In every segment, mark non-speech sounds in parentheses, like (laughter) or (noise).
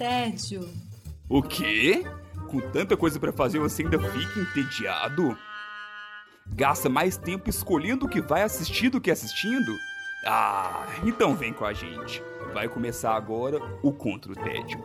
tédio. O quê? Com tanta coisa para fazer você ainda fica entediado? Gasta mais tempo escolhendo o que vai assistir do que assistindo? Ah, então vem com a gente. Vai começar agora o Contra o Tédio.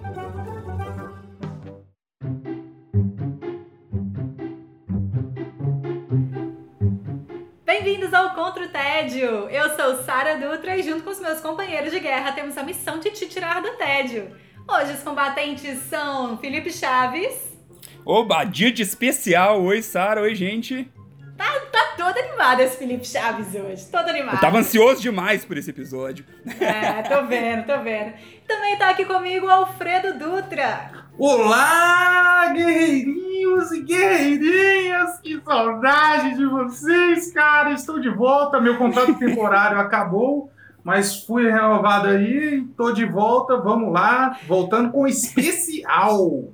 Bem-vindos ao Contra o Tédio! Eu sou Sara Dutra e junto com os meus companheiros de guerra temos a missão de te tirar do tédio. Hoje os combatentes são Felipe Chaves. Oba, dia de especial! Oi, Sara, oi, gente! Tá, tá todo animado esse Felipe Chaves hoje, todo animado. Eu tava ansioso demais por esse episódio. É, tô vendo, tô vendo. Também tá aqui comigo o Alfredo Dutra. Olá, guerreirinhos e guerreirinhas! Que saudade de vocês, cara! Estou de volta, meu contrato temporário acabou, mas fui renovado aí, tô de volta, vamos lá, voltando com especial.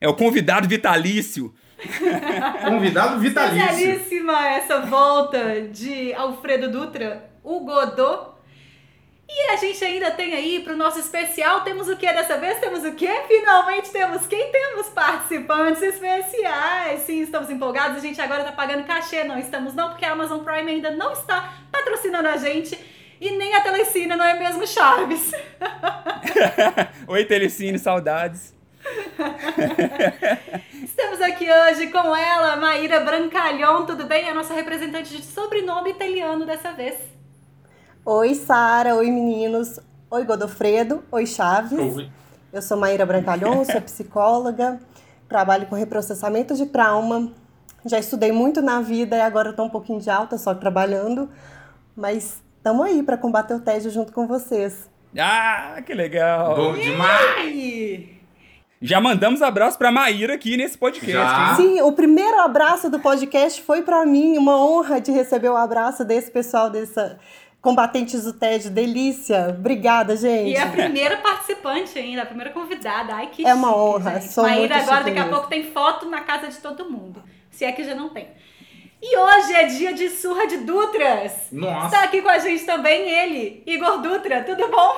É o convidado vitalício. (laughs) Convidado vitalício. Especialíssima essa volta de Alfredo Dutra, o Godot. E a gente ainda tem aí pro nosso especial, temos o que dessa vez? Temos o que? Finalmente temos quem? Temos participantes especiais. Sim, estamos empolgados. A gente agora tá pagando cachê. Não estamos não, porque a Amazon Prime ainda não está patrocinando a gente. E nem a Telecine, não é mesmo, Chaves? (laughs) Oi, Telecine, saudades. (laughs) Estamos aqui hoje com ela, Maíra Brancalhon, tudo bem? A nossa representante de sobrenome italiano dessa vez. Oi, Sara. Oi, meninos. Oi, Godofredo. Oi, Chaves. Oi. Eu sou Maíra Brancalhon, sou (laughs) psicóloga, trabalho com reprocessamento de trauma. Já estudei muito na vida e agora estou um pouquinho de alta, só trabalhando. Mas estamos aí para combater o tédio junto com vocês. Ah, que legal! Bom demais! E... Já mandamos abraço pra Maíra aqui nesse podcast? Sim, o primeiro abraço do podcast foi para mim, uma honra de receber o abraço desse pessoal, dessa combatentes do tédio. Delícia. Obrigada, gente. E a primeira participante ainda, a primeira convidada. Ai, que É uma chique, honra, gente. sou Maíra muito agora, chique daqui a pouco, tem foto na casa de todo mundo. Se é que já não tem. E hoje é dia de surra de Dutras. Nossa, Está aqui com a gente também ele, Igor Dutra. Tudo bom?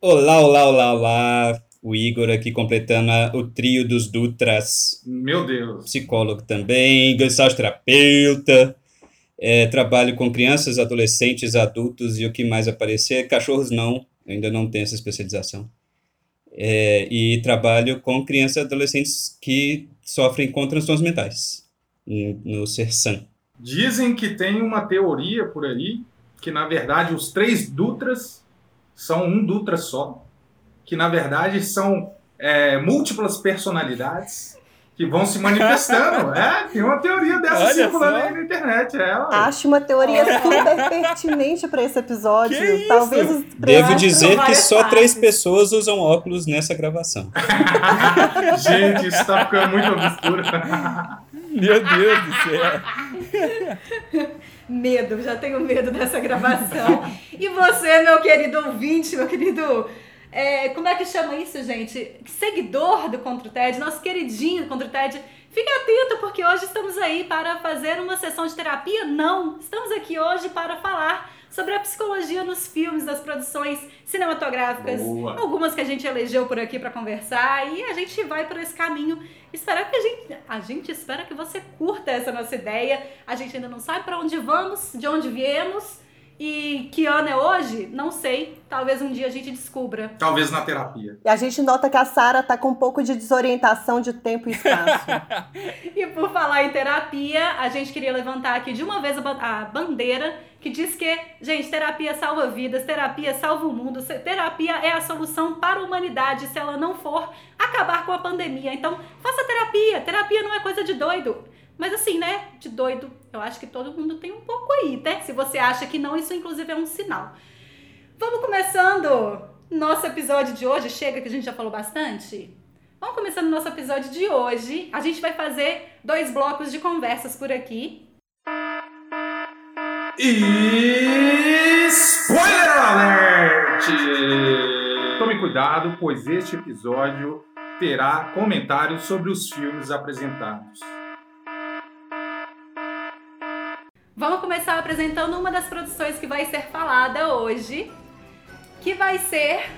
Olá, olá, olá, olá. O Igor aqui completando a- o trio dos Dutras. meu Deus. Psicólogo também, terapeuta. É, trabalho com crianças, adolescentes, adultos e o que mais aparecer. Cachorros não, eu ainda não tenho essa especialização. É, e trabalho com crianças e adolescentes que sofrem com transtornos mentais, no CERSAM. Dizem que tem uma teoria por aí que, na verdade, os três Dutras são um Dutra só. Que, na verdade, são é, múltiplas personalidades que vão se manifestando. (laughs) é, tem uma teoria dessa Olha circulando só. aí na internet. É. Acho uma teoria super pertinente para esse episódio. Que isso? Talvez os Devo dizer que só três partes. pessoas usam óculos nessa gravação. (laughs) Gente, isso tá ficando muito obscuro. Meu Deus do céu. (laughs) Medo, já tenho medo dessa gravação. e você, meu querido ouvinte, meu querido. É, como é que chama isso, gente? Seguidor do Contra o TED, nosso queridinho Contra o TED. Fique atento, porque hoje estamos aí para fazer uma sessão de terapia? Não! Estamos aqui hoje para falar sobre a psicologia nos filmes, das produções cinematográficas. Boa. Algumas que a gente elegeu por aqui para conversar e a gente vai por esse caminho. Espero que a gente, a gente espera que você curta essa nossa ideia. A gente ainda não sabe para onde vamos, de onde viemos e que ano é hoje, não sei. Talvez um dia a gente descubra. Talvez na terapia. E a gente nota que a Sara tá com um pouco de desorientação de tempo e espaço. (laughs) E por falar em terapia, a gente queria levantar aqui de uma vez a ba- a bandeira que diz que, gente, terapia salva vidas, terapia salva o mundo, se- terapia é a solução para a humanidade se ela não for acabar com a pandemia. Então, faça terapia. Terapia não é coisa de doido. Mas assim, né? De doido, eu acho que todo mundo tem um pouco aí, né? Se você acha que não, isso inclusive é um sinal. Vamos começando nosso episódio de hoje. Chega que a gente já falou bastante. Vamos começando nosso episódio de hoje. A gente vai fazer dois blocos de conversas por aqui. E spoiler alert! Tome cuidado, pois este episódio terá comentários sobre os filmes apresentados. Vamos começar apresentando uma das produções que vai ser falada hoje, que vai ser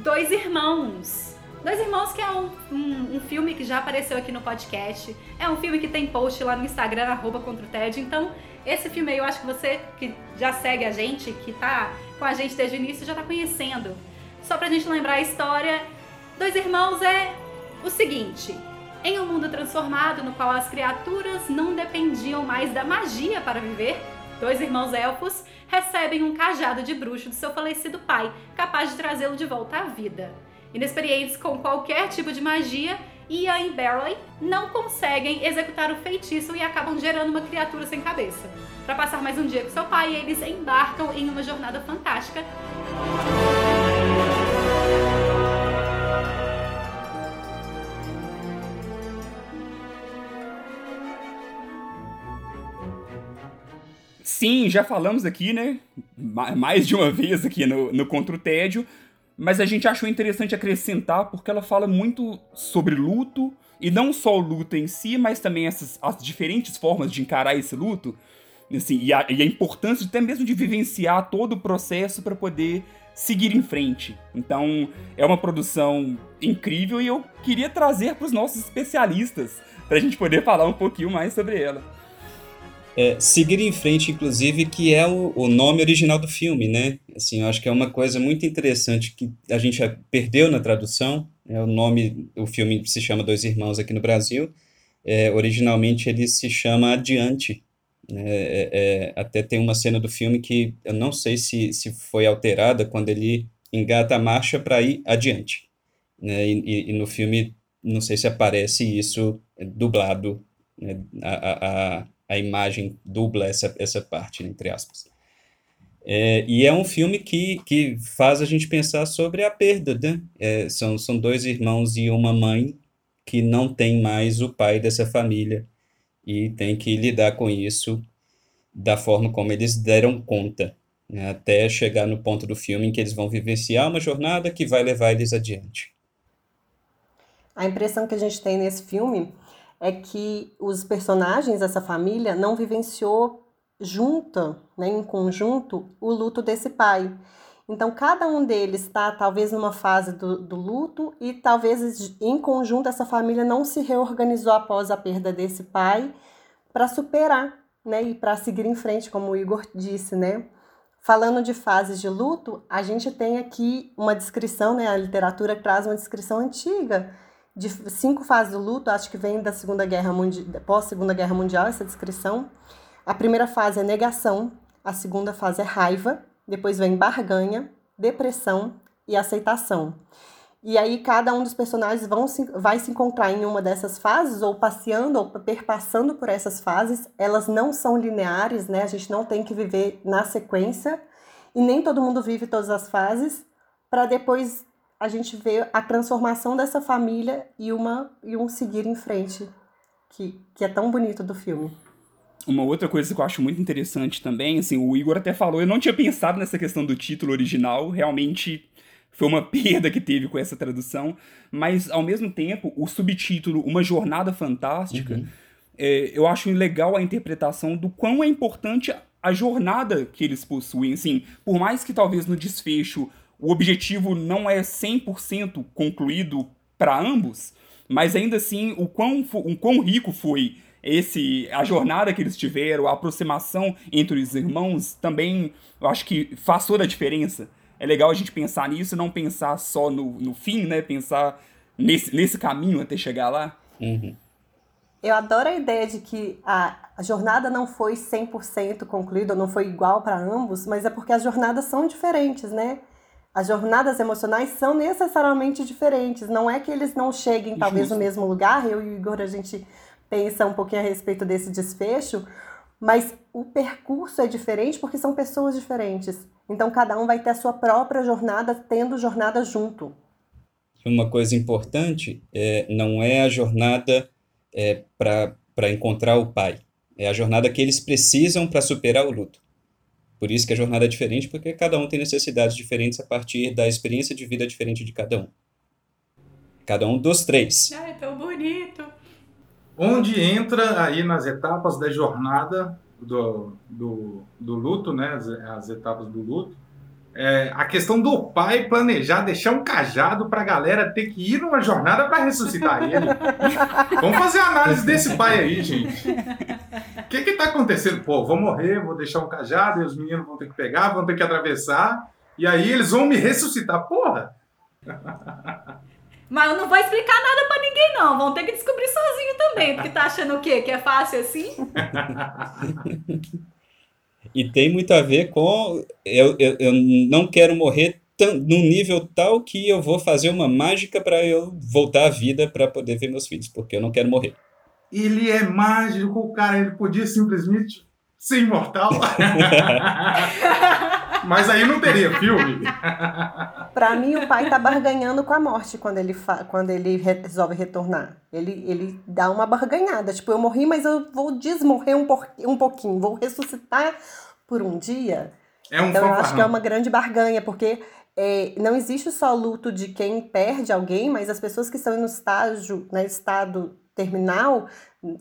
Dois Irmãos. Dois Irmãos, que é um, um, um, filme que já apareceu aqui no podcast. É um filme que tem post lá no Instagram, arroba contra o TED. Então, esse filme aí eu acho que você que já segue a gente, que tá com a gente desde o início, já tá conhecendo. Só pra gente lembrar a história, Dois Irmãos é o seguinte: em um mundo transformado no qual as criaturas não dependiam mais da magia para viver, dois irmãos elfos recebem um cajado de bruxo do seu falecido pai, capaz de trazê-lo de volta à vida. Inexperientes com qualquer tipo de magia, Ian e Barley não conseguem executar o feitiço e acabam gerando uma criatura sem cabeça. Para passar mais um dia com seu pai, eles embarcam em uma jornada fantástica. Sim, já falamos aqui, né? Mais de uma vez aqui no, no Contra o Tédio, mas a gente achou interessante acrescentar porque ela fala muito sobre luto, e não só o luto em si, mas também essas, as diferentes formas de encarar esse luto, assim, e, a, e a importância até mesmo de vivenciar todo o processo para poder seguir em frente. Então, é uma produção incrível e eu queria trazer para os nossos especialistas para a gente poder falar um pouquinho mais sobre ela é, seguir em frente, inclusive, que é o, o, nome original do filme, né? Assim, eu acho que é uma coisa muito interessante que a gente perdeu na tradução. É o nome, o filme se chama Dois Irmãos aqui no Brasil. É, originalmente ele se chama Adiante. Né? É, é, até tem uma cena do filme que eu não sei se, se foi alterada quando ele engata a marcha para ir adiante. Né? E, e, no filme, não sei se aparece isso dublado. Né? a, a, a a imagem dubla essa, essa parte, entre aspas. É, e é um filme que, que faz a gente pensar sobre a perda, né? É, são, são dois irmãos e uma mãe que não tem mais o pai dessa família e tem que lidar com isso da forma como eles deram conta, né? até chegar no ponto do filme em que eles vão vivenciar uma jornada que vai levar eles adiante. A impressão que a gente tem nesse filme é que os personagens dessa família não vivenciou junta, né, em conjunto, o luto desse pai. Então, cada um deles está talvez numa fase do, do luto e talvez em conjunto essa família não se reorganizou após a perda desse pai para superar, né, e para seguir em frente, como o Igor disse, né? Falando de fases de luto, a gente tem aqui uma descrição, né? A literatura traz uma descrição antiga de cinco fases do luto, acho que vem da Segunda Guerra Mundial, pós Segunda Guerra Mundial essa descrição. A primeira fase é negação, a segunda fase é raiva, depois vem barganha, depressão e aceitação. E aí cada um dos personagens vão se, vai se encontrar em uma dessas fases, ou passeando, ou perpassando por essas fases. Elas não são lineares, né? A gente não tem que viver na sequência, e nem todo mundo vive todas as fases, para depois a gente vê a transformação dessa família e, uma, e um seguir em frente, que, que é tão bonito do filme. Uma outra coisa que eu acho muito interessante também, assim, o Igor até falou, eu não tinha pensado nessa questão do título original, realmente foi uma (laughs) perda que teve com essa tradução, mas ao mesmo tempo, o subtítulo Uma Jornada Fantástica, uhum. é, eu acho legal a interpretação do quão é importante a jornada que eles possuem, assim, por mais que talvez no desfecho o objetivo não é 100% concluído para ambos, mas ainda assim o quão, o quão rico foi esse a jornada que eles tiveram, a aproximação entre os irmãos também, eu acho que faz toda a diferença. É legal a gente pensar nisso, não pensar só no, no fim, né? Pensar nesse, nesse caminho até chegar lá. Uhum. Eu adoro a ideia de que a, a jornada não foi 100% concluída, não foi igual para ambos, mas é porque as jornadas são diferentes, né? As jornadas emocionais são necessariamente diferentes. Não é que eles não cheguem, talvez, Justo. no mesmo lugar. Eu e o Igor, a gente pensa um pouquinho a respeito desse desfecho, mas o percurso é diferente porque são pessoas diferentes. Então, cada um vai ter a sua própria jornada, tendo jornada junto. Uma coisa importante é, não é a jornada é, para encontrar o pai, é a jornada que eles precisam para superar o luto. Por isso que a jornada é diferente, porque cada um tem necessidades diferentes a partir da experiência de vida diferente de cada um. Cada um dos três. Ai, tão bonito. Onde entra aí nas etapas da jornada do, do, do luto, né? As, as etapas do luto, é, a questão do pai planejar deixar um cajado para a galera ter que ir numa jornada para ressuscitar ele. (laughs) Vamos fazer a análise desse pai aí, gente. O que que tá acontecendo? Pô, vou morrer, vou deixar um cajado e os meninos vão ter que pegar, vão ter que atravessar e aí eles vão me ressuscitar. Porra! Mas eu não vou explicar nada pra ninguém, não. Vão ter que descobrir sozinho também. Porque tá achando o quê? Que é fácil assim? (laughs) E tem muito a ver com eu, eu, eu não quero morrer tão, num nível tal que eu vou fazer uma mágica para eu voltar à vida para poder ver meus filhos, porque eu não quero morrer. Ele é mágico, cara. Ele podia simplesmente ser imortal. (laughs) (laughs) Mas aí não teria filme. (laughs) Pra mim, o pai tá barganhando com a morte quando ele, fa... quando ele resolve retornar. Ele, ele dá uma barganhada. Tipo, eu morri, mas eu vou desmorrer um, por... um pouquinho. Vou ressuscitar por um dia. É um então, eu fanfarrão. acho que é uma grande barganha, porque é, não existe só luto de quem perde alguém, mas as pessoas que estão no estágio, no estado terminal,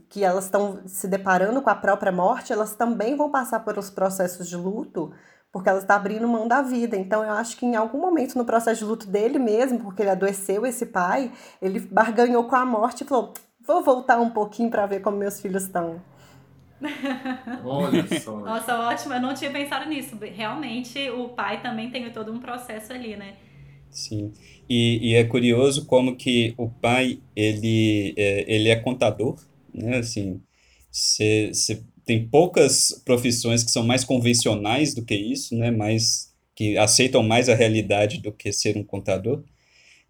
que elas estão se deparando com a própria morte, elas também vão passar pelos processos de luto, porque ela está abrindo mão da vida. Então, eu acho que em algum momento no processo de luto dele mesmo, porque ele adoeceu esse pai, ele barganhou com a morte e falou: vou voltar um pouquinho para ver como meus filhos estão. (laughs) Olha só. Nossa, ótimo. Eu não tinha pensado nisso. Realmente, o pai também tem todo um processo ali, né? Sim. E, e é curioso como que o pai, ele é, ele é contador, né? Assim, você tem poucas profissões que são mais convencionais do que isso, né? Mais, que aceitam mais a realidade do que ser um contador.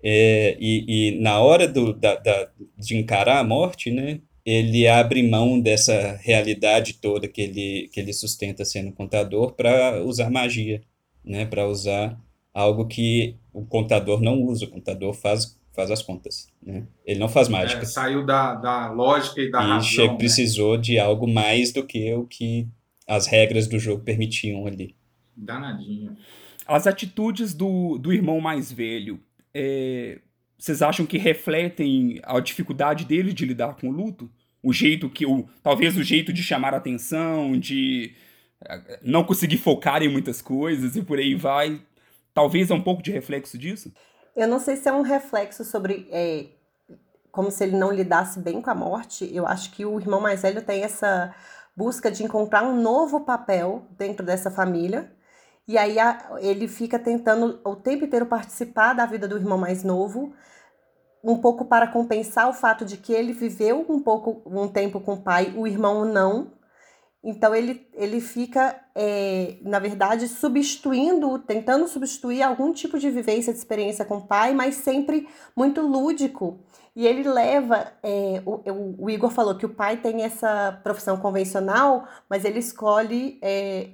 É, e, e na hora do, da, da, de encarar a morte, né? Ele abre mão dessa realidade toda que ele, que ele sustenta sendo contador para usar magia, né? Para usar algo que o contador não usa, o contador faz, faz as contas, né? Ele não faz mágica. É, saiu da, da lógica e da e razão. che- né? precisou de algo mais do que o que as regras do jogo permitiam ali. Danadinho. As atitudes do, do irmão mais velho, é, vocês acham que refletem a dificuldade dele de lidar com o luto? O jeito que o. Talvez o jeito de chamar atenção, de eh, não conseguir focar em muitas coisas e por aí vai. Talvez é um pouco de reflexo disso? Eu não sei se é um reflexo sobre é, como se ele não lidasse bem com a morte. Eu acho que o irmão mais velho tem essa busca de encontrar um novo papel dentro dessa família. E aí a- ele fica tentando o tempo inteiro participar da vida do irmão mais novo, um pouco para compensar o fato de que ele viveu um pouco um tempo com o pai, o irmão não. Então ele, ele fica, é, na verdade, substituindo, tentando substituir algum tipo de vivência, de experiência com o pai, mas sempre muito lúdico. E ele leva, é, o, o- Igor falou que o pai tem essa profissão convencional, mas ele escolhe é,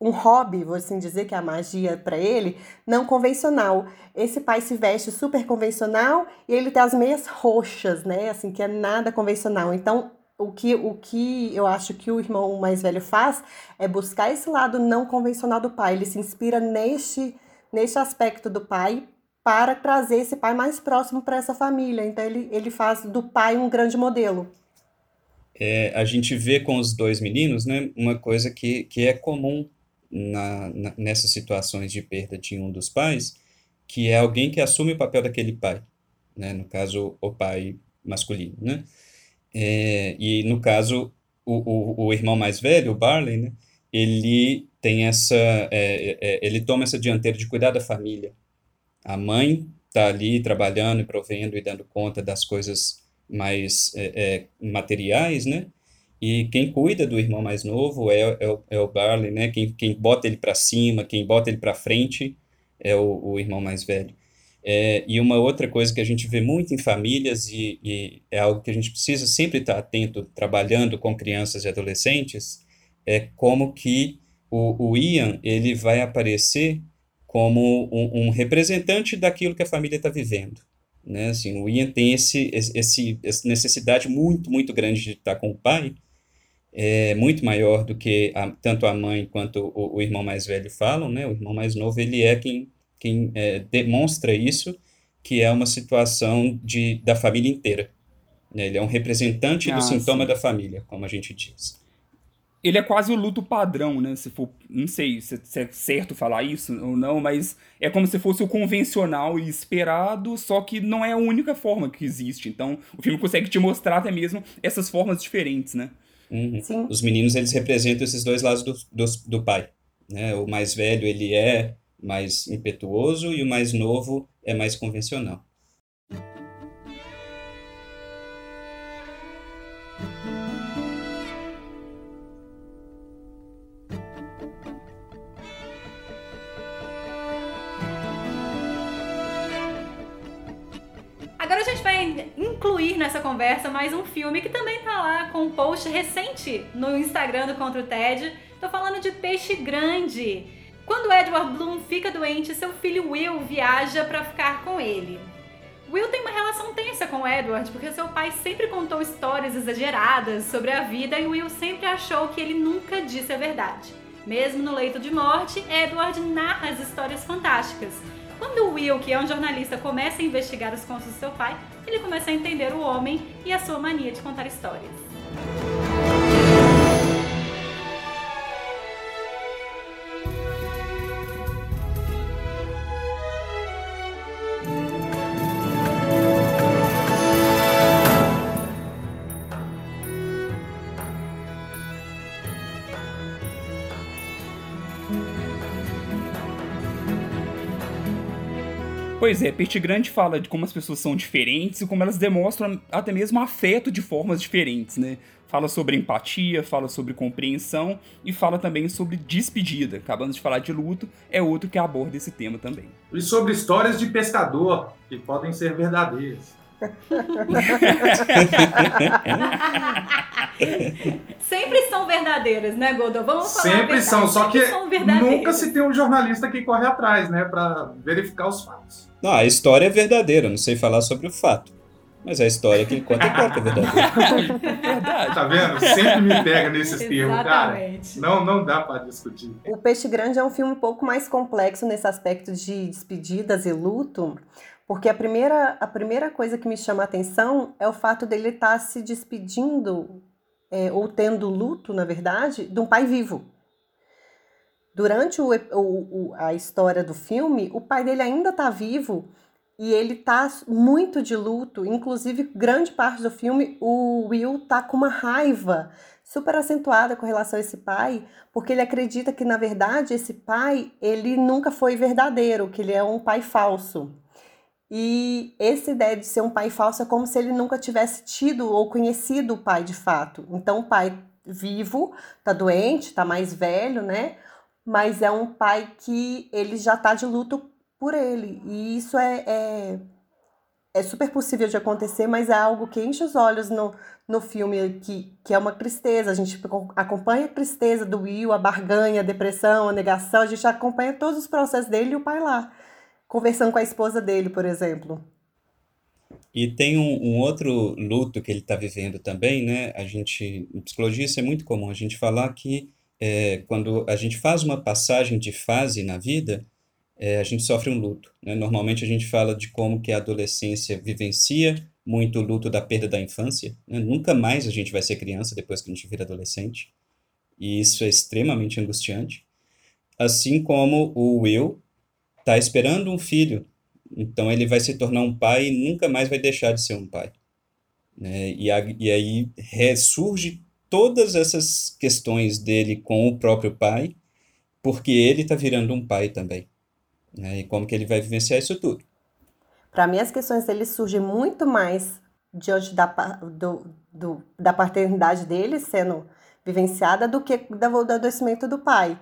um hobby, vou assim dizer, que é a magia para ele, não convencional. Esse pai se veste super convencional e ele tem as meias roxas, né? Assim, que é nada convencional. Então, o que, o que eu acho que o irmão mais velho faz é buscar esse lado não convencional do pai. Ele se inspira neste, neste aspecto do pai para trazer esse pai mais próximo para essa família. Então, ele, ele faz do pai um grande modelo. É, a gente vê com os dois meninos, né, uma coisa que, que é comum na, na- nessas situações de perda de um dos pais, que é alguém que assume o papel daquele pai, né, no caso, o pai masculino, né? É, e no caso, o, o, o irmão mais velho, o Barley, né, ele tem essa, é, é, ele toma essa dianteira de cuidar da família. A mãe está ali trabalhando e provendo e dando conta das coisas mais é, é, materiais, né? E quem cuida do irmão mais novo é, é, o, é o Barley, né? Quem, quem bota ele para cima, quem bota ele para frente é o, o irmão mais velho. É, e uma outra coisa que a gente vê muito em famílias e, e é algo que a gente precisa sempre estar atento, trabalhando com crianças e adolescentes, é como que o, o Ian ele vai aparecer como um, um representante daquilo que a família está vivendo né? Assim, o Ian tem esse, esse, essa necessidade muito, muito grande de estar com o pai, é muito maior do que a, tanto a mãe quanto o, o, irmão mais velho falam, né? O irmão mais novo, ele é quem, quem é, demonstra isso, que é uma situação de, da família inteira. Né? Ele é um representante Ah, do sintoma sim. da família, como a gente diz. ele é quase o luto padrão, né? Se for, não sei se, se, é certo falar isso ou não, mas é como se fosse o convencional e esperado, só que não é a única forma que existe. Então, o filme consegue te mostrar até mesmo essas formas diferentes, né? Uhum. Os meninos, eles representam esses dois lados do, do, do pai. Né? O mais velho, ele é mais impetuoso e o mais novo é mais convencional. Agora a gente vai incluir nessa conversa mais um filme que também tá lá com um post recente no Instagram do Contra o TED. Tô falando de Peixe Grande. Quando Edward Bloom fica doente, seu filho Will viaja para ficar com ele. Will tem uma relação tensa com Edward, porque seu pai sempre contou histórias exageradas sobre a vida e Will sempre achou que ele nunca disse a verdade. Mesmo no leito de morte, Edward narra as histórias fantásticas. Quando Will, que é um jornalista, começa a investigar os contos do seu pai, ele começa a entender o homem e a sua mania de contar histórias. Pois é, Peixe Grande fala de como as pessoas são diferentes e como elas demonstram até mesmo afeto de formas diferentes, né? Fala sobre empatia, fala sobre compreensão e fala também sobre despedida. Acabamos de falar de luto, é outro que aborda esse tema também. E sobre histórias de pescador, que podem ser verdadeiras. (laughs) (laughs) Sempre são verdadeiras, né, Godô? Vamos falar Sempre são, só que nunca se tem um jornalista que corre atrás, né, para verificar os fatos. Não, a história é verdadeira, não sei falar sobre o fato. Mas a história que ele conta é própria, é verdadeira. Verdade. (laughs) Tá vendo? Sempre me pega nesses termos, cara. Não, não dá para discutir. O Peixe Grande é um filme um pouco mais complexo nesse aspecto de despedidas e luto, porque a primeira, a primeira coisa que me chama a atenção é o fato dele estar tá se despedindo, é, ou tendo luto, na verdade, de um pai vivo. Durante o, o, a história do filme, o pai dele ainda está vivo e ele tá muito de luto. Inclusive, grande parte do filme, o Will tá com uma raiva super acentuada com relação a esse pai, porque ele acredita que, na verdade, esse pai, ele nunca foi verdadeiro, que ele é um pai falso. E essa ideia de ser um pai falso é como se ele nunca tivesse tido ou conhecido o pai de fato. Então, o pai vivo, tá doente, tá mais velho, né? Mas é um pai que ele já tá de luto por ele. E isso é, é, é, super possível de acontecer, mas é algo que enche os olhos no, no filme, que, que é uma tristeza. A gente acompanha a tristeza do Will, a barganha, a depressão, a negação, a gente acompanha todos os processos dele e o pai lá, conversando com a esposa dele, por exemplo. E tem um, um outro luto que ele está vivendo também, né? A gente, em psicologia, isso é muito comum, a gente falar que é, quando a gente faz uma passagem de fase na vida, é, a gente sofre um luto. Né? Normalmente a gente fala de como que a adolescência vivencia muito o luto da perda da infância. Né? Nunca mais a gente vai ser criança depois que a gente vira adolescente. E isso é extremamente angustiante. Assim como o Will está esperando um filho, então ele vai se tornar um pai e nunca mais vai deixar de ser um pai. Né? E, a, e aí ressurge todas essas questões dele com o próprio pai, porque ele está virando um pai também. Né? E como que ele vai vivenciar isso tudo? Para mim, as questões dele surgem muito mais diante da, do, do, da paternidade dele sendo vivenciada do que do, do adoecimento do pai.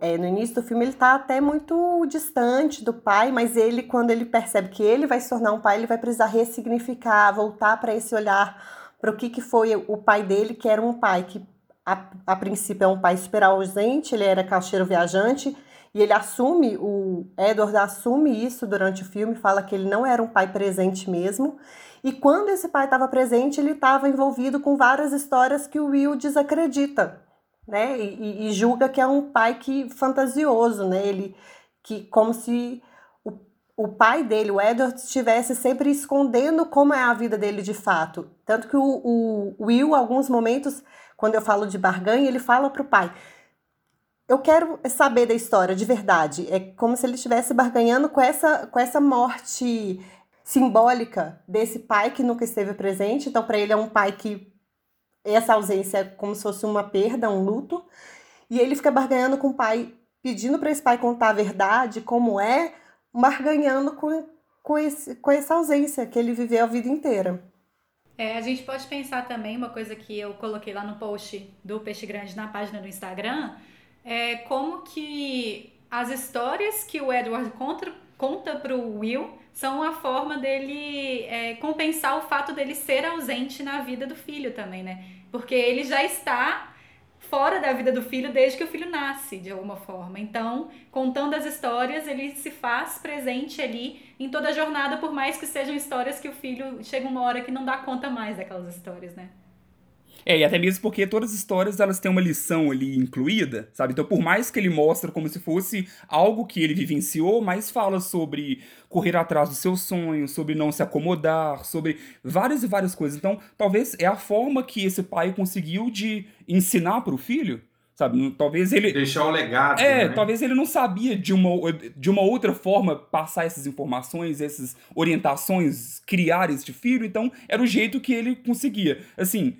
É, no início do filme ele está até muito distante do pai, mas ele, quando ele percebe que ele vai se tornar um pai, ele vai precisar ressignificar, voltar para esse olhar para o que, que foi o pai dele, que era um pai que a, a princípio é um pai super ausente, ele era caixeiro viajante, e ele assume, o Edward assume isso durante o filme, fala que ele não era um pai presente mesmo. E quando esse pai estava presente, ele estava envolvido com várias histórias que o Will desacredita, né? E, e, julga que é um pai que fantasioso, né? Ele que como se o, o pai dele, o Edward, estivesse sempre escondendo como é a vida dele de fato. Tanto que o, o Will, alguns momentos, quando eu falo de barganha, ele fala para o pai: Eu quero saber da história de verdade. É como se ele estivesse barganhando com essa, com essa morte simbólica desse pai que nunca esteve presente. Então, para ele, é um pai que essa ausência é como se fosse uma perda, um luto. E ele fica barganhando com o pai, pedindo para esse pai contar a verdade, como é barganhando com, com, esse, com essa ausência que ele viveu a vida inteira. É, a gente pode pensar também, uma coisa que eu coloquei lá no post do Peixe Grande na página do Instagram, é como que as histórias que o Edward conta, conta pro Will são a forma dele é, compensar o fato dele ser ausente na vida do filho também, né? Porque ele já está fora da vida do filho desde que o filho nasce, de alguma forma. Então, contando as histórias, ele se faz presente ali em toda a jornada, por mais que sejam histórias que o filho chega uma hora que não dá conta mais daquelas histórias, né? É, e até mesmo porque todas as histórias elas têm uma lição ali incluída, sabe? Então, por mais que ele mostre como se fosse algo que ele vivenciou, mas fala sobre correr atrás dos seus sonhos, sobre não se acomodar, sobre várias e várias coisas. Então, talvez é a forma que esse pai conseguiu de ensinar para o filho, sabe? Talvez ele deixar o legado. É, né? talvez ele não sabia de uma, de uma outra forma passar essas informações, essas orientações, criar este filho. Então, era o jeito que ele conseguia. Assim,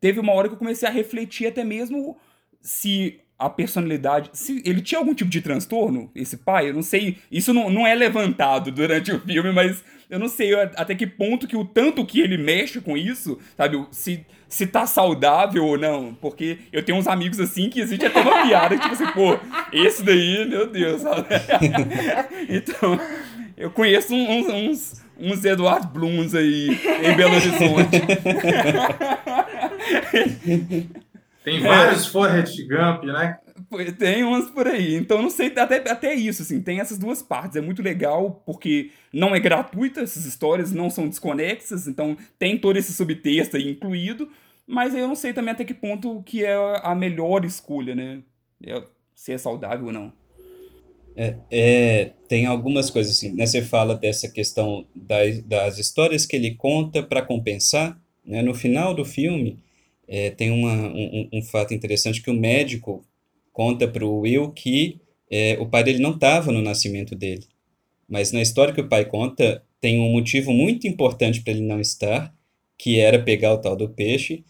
teve uma hora que eu comecei a refletir até mesmo se a personalidade. Se ele tinha algum tipo de transtorno, esse pai, eu não sei. Isso não, não é levantado durante o filme, mas eu não sei até que ponto que o tanto que ele mexe com isso, sabe? Se, se tá saudável ou não. Porque eu tenho uns amigos assim que existe até uma piada, tipo assim, pô, esse daí, meu Deus, sabe? (laughs) então, eu conheço uns, uns, uns Eduardo Blums aí em Belo Horizonte. (laughs) Tem vários é. Forrest Gump, né? Tem umas por aí. Então, não sei, até, até isso, assim, tem essas duas partes. É muito legal porque não é gratuita, essas histórias não são desconexas, então tem todo esse subtexto aí incluído, mas eu não sei também até que ponto que é a melhor escolha, né? É, se é saudável ou não. É, é, tem algumas coisas assim, né? Você fala dessa questão das, das histórias que ele conta para compensar, né? No final do filme, é, tem uma, um, um, fato interessante que o médico conta para o Will que é, o pai dele não estava no nascimento dele. Mas na história que o pai conta, tem um motivo muito importante para ele não estar, que era pegar o tal do peixe,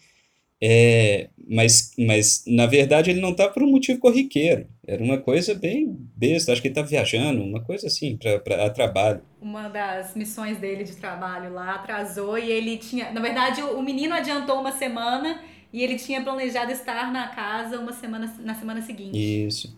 é, mas, mas, na verdade, ele não estava por um motivo corriqueiro. Era uma coisa bem besta. Acho que ele estava viajando, uma coisa assim, para trabalho. Uma das missões dele de trabalho lá atrasou e ele tinha. Na verdade, o, o menino adiantou uma semana e ele tinha planejado estar na casa uma semana, na semana seguinte. Isso.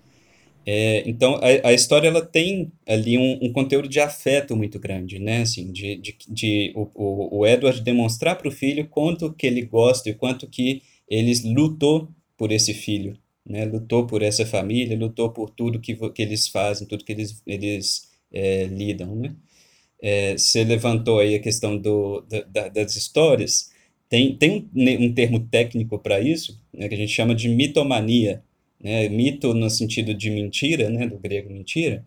É, então, a, a, história ela tem ali um, um, conteúdo de afeto muito grande, né? Assim, de, de, de o, o Edward demonstrar para o filho quanto que ele gosta e quanto que ele lutou por esse filho, né? Lutou por essa família, lutou por tudo que, que eles fazem, tudo que eles, eles é, lidam, né? É, você levantou aí a questão do, da, das histórias. Tem, tem um, um termo técnico para isso, né, que a gente chama de mitomania, né, mito no sentido de mentira, né, do grego mentira,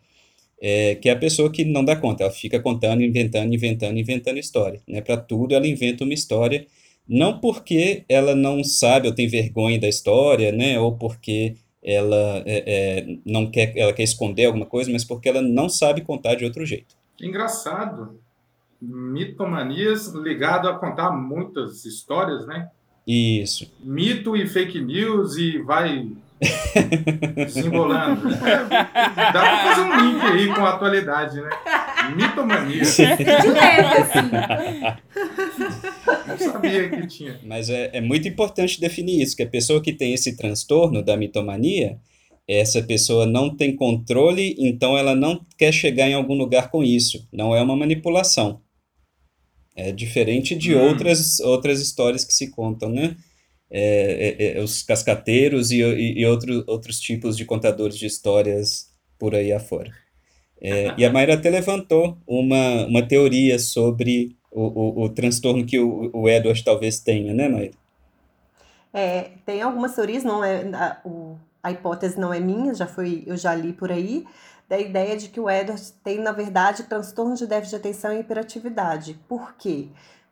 é, que é a pessoa que não dá conta, ela fica contando, inventando, inventando, inventando história. Né, Para tudo ela inventa uma história, não porque ela não sabe ou tem vergonha da história, né, ou porque ela é, é, não quer, ela quer esconder alguma coisa, mas porque ela não sabe contar de outro jeito. Engraçado. Mitomanias ligado a contar muitas histórias, né? Isso. Mito e fake news e vai (laughs) Desembolando. Dá pra fazer um link aí com a atualidade, né? Mitomania. De leve, assim. Não sabia que tinha. Mas é, é muito importante definir isso, que a pessoa que tem esse transtorno da mitomania, essa pessoa não tem controle, então ela não quer chegar em algum lugar com isso. Não é uma manipulação. É diferente de hum. outras, outras histórias que se contam, né? É, é, é, os cascateiros e, e, e outro, outros tipos de contadores de histórias por aí afora. É, e a Mayra até levantou uma, uma teoria sobre o, o, o transtorno que o, o Edward talvez tenha, né, Mayra? É, tem algumas teorias, não é a, o, a hipótese não é minha, já foi, eu já li por aí, da ideia de que o Edward tem, na verdade, transtorno de déficit de atenção e hiperatividade. Por quê?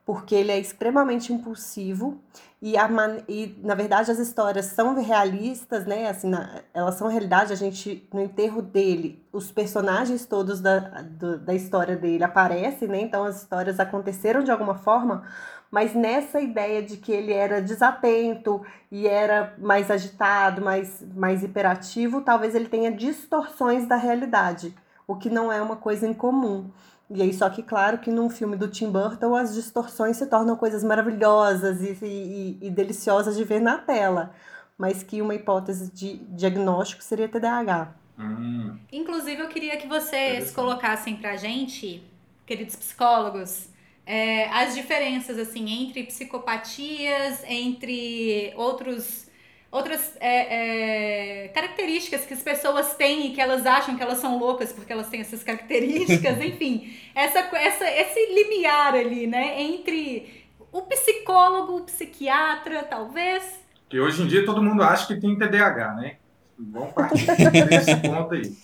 Porque ele é extremamente impulsivo e, a man... e na verdade, as histórias são realistas, né? Assim, na... elas são realidade. A gente, no enterro dele, os personagens todos da, do, da história dele aparecem, né? Então, as histórias aconteceram de alguma forma, mas nessa ideia de que ele era desatento e era mais agitado, mais, mais hiperativo, talvez ele tenha distorções da realidade, o que não é uma coisa incomum. E aí, só que claro que num filme do Tim Burton as distorções se tornam coisas maravilhosas e, e, e deliciosas de ver na tela, mas que uma hipótese de diagnóstico seria TDAH. Hum. Inclusive, eu queria que vocês colocassem pra gente, queridos psicólogos, é, as diferenças assim entre psicopatias, entre outros outras é, é, características que as pessoas têm e que elas acham que elas são loucas porque elas têm essas características, (laughs) enfim, essa, essa, esse limiar ali, né, entre o psicólogo, o psiquiatra, talvez. Que hoje em dia todo mundo acha que tem TDAH, né? Vamos partir desse (laughs) ponto aí.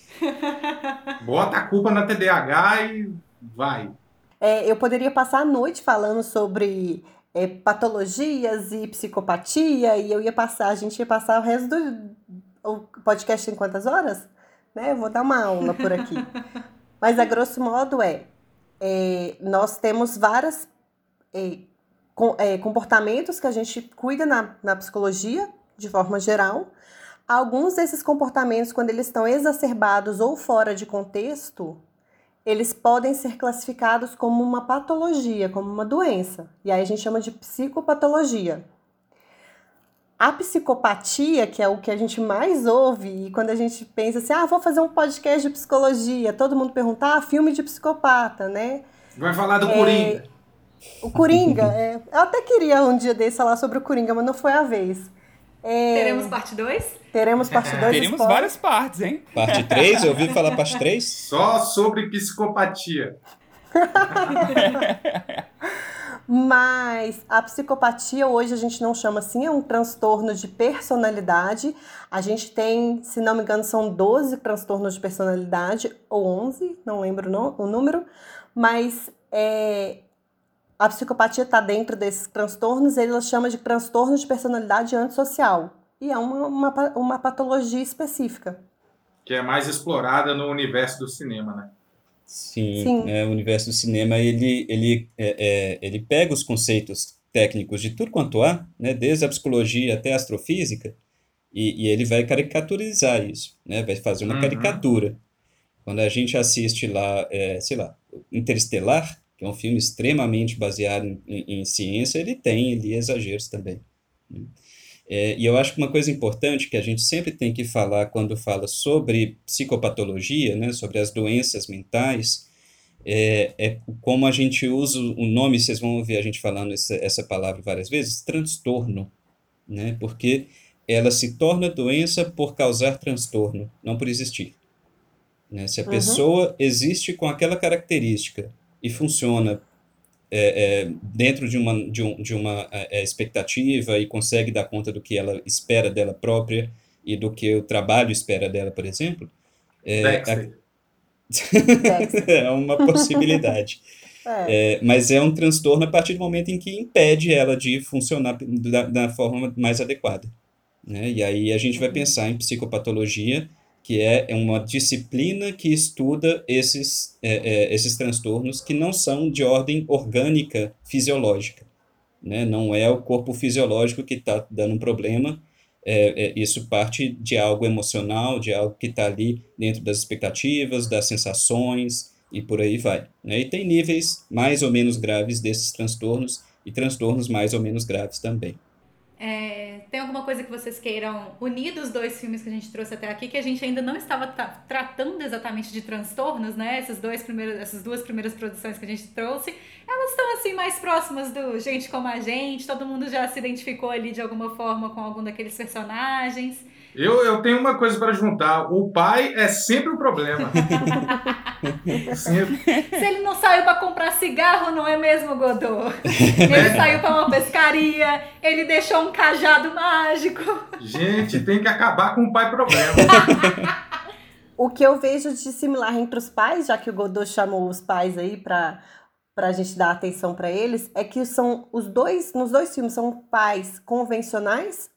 Bota a culpa na TDAH e vai. É, eu poderia passar a noite falando sobre é, patologias e psicopatia, e eu ia passar, a gente ia passar o resto do o podcast em quantas horas? Né? Eu vou dar uma aula por aqui. (laughs) Mas a grosso modo é, é nós temos várias é, com, é, comportamentos que a gente cuida na, na psicologia, de forma geral. Alguns desses comportamentos, quando eles estão exacerbados ou fora de contexto, eles podem ser classificados como uma patologia, como uma doença. E aí a gente chama de psicopatologia. A psicopatia, que é o que a gente mais ouve, e quando a gente pensa assim, ah, vou fazer um podcast de psicologia, todo mundo pergunta, ah, filme de psicopata, né? Vai falar do é, Coringa. O Coringa, é, eu até queria um dia desse falar sobre o Coringa, mas não foi a vez. É... Teremos parte 2? Teremos parte 2. Teremos várias partes, hein? Parte 3? Eu ouvi falar parte 3? (laughs) Só sobre psicopatia. Mas a psicopatia hoje a gente não chama assim, é um transtorno de personalidade. A gente tem, se não me engano, são 12 transtornos de personalidade, ou 11, não lembro o número, mas é, a psicopatia está dentro desses transtornos, ele chama de transtorno de personalidade antissocial. E é uma, uma, uma patologia específica. Que é mais explorada no universo do cinema, né? Sim, Sim. É, o universo do cinema ele, ele, é, é, ele pega os conceitos técnicos de tudo quanto há, né, desde a psicologia até a astrofísica, e, e ele vai caricaturizar isso, né, vai fazer uma uhum. caricatura. Quando a gente assiste lá, é, sei lá, Interestelar, que é um filme extremamente baseado em, em, em ciência, ele tem ali exageros também. Né? É, e eu acho que uma coisa importante que a gente sempre tem que falar quando fala sobre psicopatologia, né, sobre as doenças mentais, é, é como a gente usa o nome, vocês vão ouvir a gente falando essa, essa palavra várias vezes, transtorno, né, porque ela se torna doença por causar transtorno, não por existir. Né? Se a uhum. pessoa existe com aquela característica e funciona é, é, dentro de uma, de, um, de uma é, é, expectativa e consegue dar conta do que ela espera dela própria e do que o trabalho espera dela, por exemplo, é, (laughs) é uma possibilidade. (laughs) É. é. mas é um transtorno a partir do momento em que impede ela de funcionar da, da forma mais adequada. Né? E aí a gente vai uhum. pensar em psicopatologia que é, é uma disciplina que estuda esses, é, é, esses transtornos que não são de ordem orgânica fisiológica. Né? Não é o corpo fisiológico que está dando um problema, é, é, isso parte de algo emocional, de algo que está ali dentro das expectativas, das sensações e por aí vai. Né? E tem níveis mais ou menos graves desses transtornos e transtornos mais ou menos graves também. É, tem alguma coisa que vocês queiram unir dos dois filmes que a gente trouxe até aqui, que a gente ainda não estava tra tratando exatamente de transtornos, né? Essas, dois primeiros, essas duas primeiras produções que a gente trouxe, elas estão assim mais próximas do gente como a gente, todo mundo já se identificou ali de alguma forma com algum daqueles personagens. Eu, eu tenho uma coisa para juntar. O pai é sempre o problema. (laughs) sempre. Se ele não saiu para comprar cigarro, não é mesmo, Godot? Ele é. saiu para uma pescaria, ele deixou um cajado mágico. Gente, tem que acabar com o pai problema. o que eu vejo de similar entre os pais, já que o Godot chamou os pais aí para para a gente dar atenção para eles, é que são os dois, nos dois filmes são pais convencionais,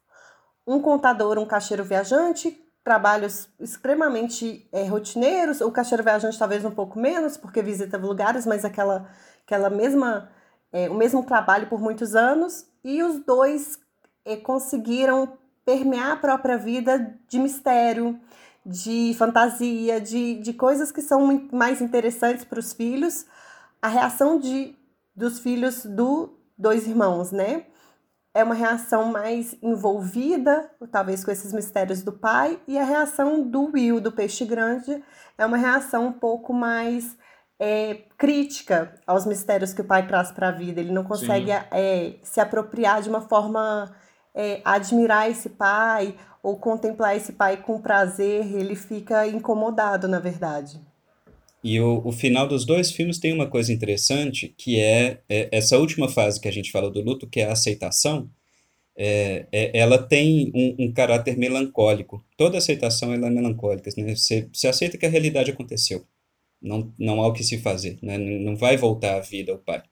um contador, um caixeiro viajante, trabalhos extremamente é, rotineiros, o caixeiro viajante talvez um pouco menos, porque visita lugares, mas aquela, aquela mesma, é, o mesmo trabalho por muitos anos, e os dois é, conseguiram permear a própria vida de mistério, de fantasia, de, de coisas que são mais interessantes para os filhos, a reação de, dos filhos do dois irmãos, né? É uma reação mais envolvida, talvez com esses mistérios do pai, e a reação do Will, do peixe grande, é uma reação um pouco mais é, crítica aos mistérios que o pai traz para a vida. Ele não consegue é, se apropriar de uma forma é, admirar esse pai ou contemplar esse pai com prazer, ele fica incomodado, na verdade. E o, o final dos dois filmes tem uma coisa interessante, que é, é essa última fase que a gente falou do luto, que é a aceitação, é, é, ela tem um, um, caráter melancólico. Toda aceitação ela é melancólica. Né? Você, você aceita que a realidade aconteceu. Não, não há o que se fazer. Né? Não vai voltar à vida o pai.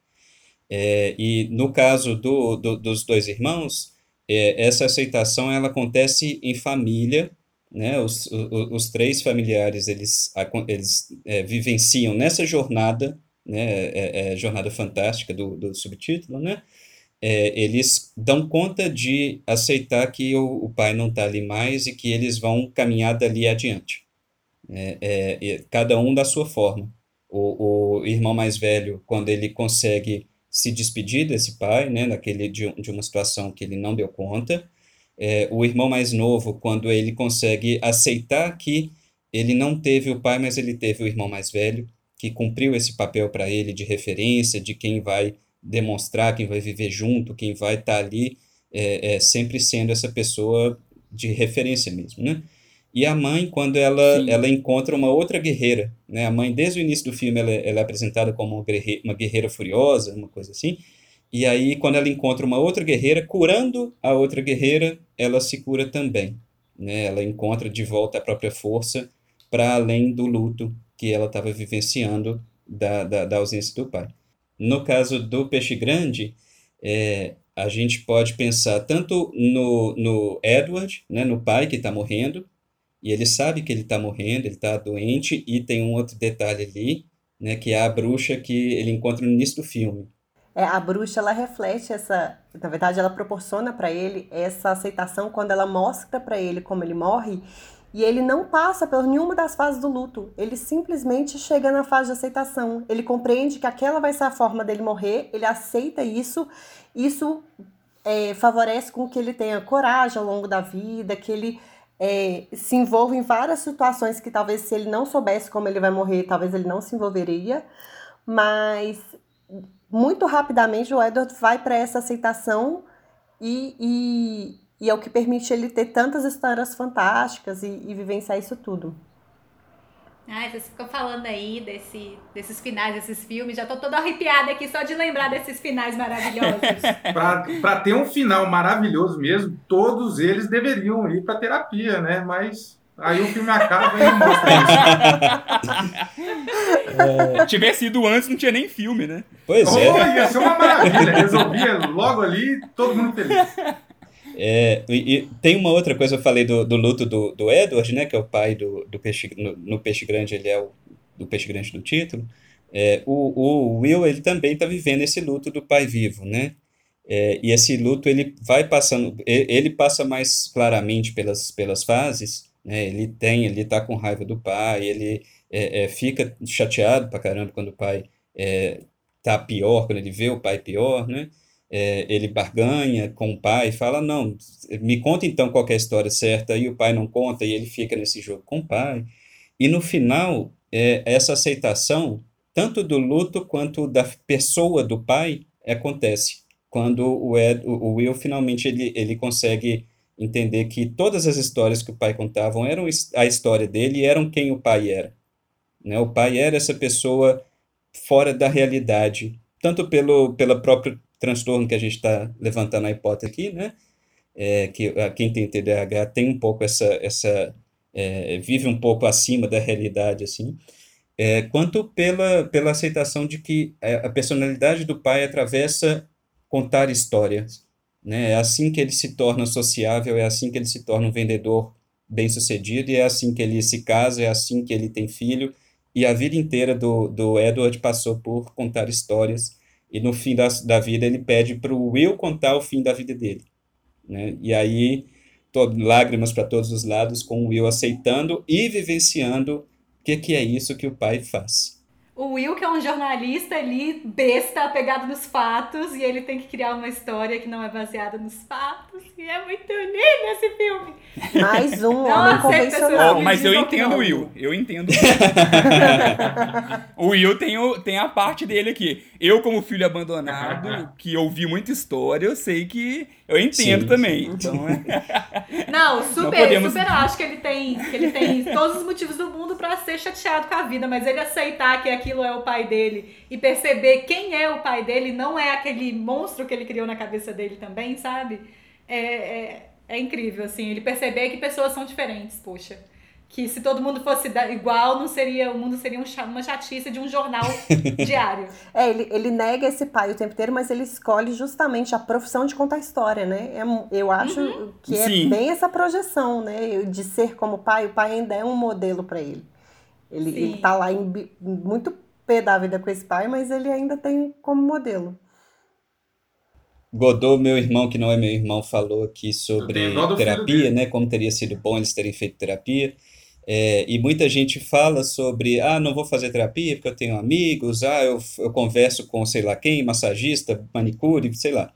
É, e no caso do, do, dos dois irmãos, é, essa aceitação ela acontece em família, né? Os, os, os três familiares eles, eles é, vivenciam nessa jornada, né? É, é, jornada fantástica do, do subtítulo, né? É, eles dão conta de aceitar que o, o pai não está ali mais e que eles vão caminhar dali adiante. É, é, cada um da sua forma. O, o irmão mais velho, quando ele consegue se despedir desse pai, né, naquele, de, de uma situação que ele não deu conta. É, o irmão mais novo, quando ele consegue aceitar que ele não teve o pai, mas ele teve o irmão mais velho, que cumpriu esse papel para ele de referência, de quem vai demonstrar, quem vai viver junto, quem vai estar tá ali, é, é, sempre sendo essa pessoa de referência mesmo, né? E a mãe, quando ela, ela encontra uma outra guerreira, né? A mãe, desde o início do filme, ela, ela é apresentada como uma guerreira, uma guerreira furiosa, uma coisa assim. E aí, quando ela encontra uma outra guerreira, curando a outra guerreira, ela se cura também. Né? Ela encontra de volta a própria força para além do luto que ela estava vivenciando da, da, da, ausência do pai. No caso do peixe grande, é, a gente pode pensar tanto no, no Edward, né, no pai que está morrendo, e ele sabe que ele está morrendo, ele está doente, e tem um outro detalhe ali, né, que é a bruxa que ele encontra no início do filme. É, a bruxa, ela reflete essa, na verdade, ela proporciona para ele essa aceitação quando ela mostra para ele como ele morre, e ele não passa por nenhuma das fases do luto. Ele simplesmente chega na fase de aceitação. Ele compreende que aquela vai ser a forma dele morrer, ele aceita isso. Isso é, favorece com que ele tenha coragem ao longo da vida, que ele é, se envolve em várias situações que talvez se ele não soubesse como ele vai morrer, talvez ele não se envolveria, mas muito rapidamente o Edward vai para essa aceitação e, e, e, é o que permite ele ter tantas histórias fantásticas e, e vivenciar isso tudo. Ai, vocês ficam falando aí desse, desses finais, desses filmes. Já tô toda arrepiada aqui só de lembrar desses finais maravilhosos. (laughs) para ter um final maravilhoso mesmo, todos eles deveriam ir para terapia, né? Mas aí o filme acaba e não mostra isso. É... Tivesse sido antes, não tinha nem filme, né? Pois é. Oh, ia ser uma maravilha. Resolvia logo ali, todo mundo feliz. É, e, e, tem uma outra coisa, eu falei do, do luto do, do Edward, né, que é o pai do, do peixe, no, no Peixe Grande, ele é o do Peixe Grande do título. É, o, o Will, ele também está vivendo esse luto do pai vivo, né? É, e esse luto, ele vai passando, ele passa mais claramente pelas, pelas fases, né? Ele tem, ele tá com raiva do pai, ele é, é, fica chateado pra caramba quando o pai é, tá pior, quando ele vê o pai pior, né? é, ele barganha com o pai, fala, não, me conta então qual é a história certa, e o pai não conta, e ele fica nesse jogo com o pai. E no final, é, essa aceitação, tanto do luto quanto da pessoa do pai, acontece. Quando o, Ed, o Will finalmente ele, ele consegue entender que todas as histórias que o pai contavam eram a história dele e eram quem o pai era. Né? O pai era essa pessoa fora da realidade, tanto pelo, pela própria transtorno que a gente está levantando a hipótese aqui, né? É, que quem tem TDAH tem um pouco essa, essa é, vive um pouco acima da realidade, assim, é, quanto pela, pela aceitação de que a personalidade do pai atravessa contar histórias, né? É assim que ele se torna sociável, é assim que ele se torna um vendedor bem-sucedido, e é assim que ele se casa, é assim que ele tem filho, e a vida inteira do, do Edward passou por contar histórias, e no fim da, da vida ele pede para o Will contar o fim da vida dele, né? E aí, todo, lágrimas para todos os lados, com o Will aceitando e vivenciando o que, que é isso que o pai faz. O Will, que é um jornalista ali, besta, apegado nos fatos, e ele tem que criar uma história que não é baseada nos fatos. E é muito lindo esse filme. Mais um homem convencional. Oh, mas eu entendo o Will. Eu entendo. (laughs) o Will tem, o, tem a parte dele aqui. Eu, como filho abandonado, que ouvi muita história, eu sei que eu entendo Sim. também. Então, (laughs) é... Não, super, não podemos... super acho que ele tem, que ele tem todos os motivos do mundo para ser chateado com a vida, mas ele aceitar que aquilo é o pai dele e perceber quem é o pai dele não é aquele monstro que ele criou na cabeça dele também, sabe? É, é, é incrível, assim, ele perceber que pessoas são diferentes, poxa que se todo mundo fosse igual, não seria o mundo seria um, uma chatice de um jornal (laughs) diário. É, ele, ele nega esse pai o tempo inteiro, mas ele escolhe justamente a profissão de contar história, né? É, eu acho uhum. que é Sim. bem essa projeção, né? De ser como pai, o pai ainda é um modelo para ele. Ele, ele tá lá em, muito pé da vida com esse pai, mas ele ainda tem como modelo. Godot, meu irmão, que não é meu irmão, falou aqui sobre terapia, né? Como teria sido bom eles terem feito terapia. É, e muita gente fala sobre, ah, não vou fazer terapia porque eu tenho amigos, ah, eu, eu converso com sei lá quem, massagista, manicure, sei lá.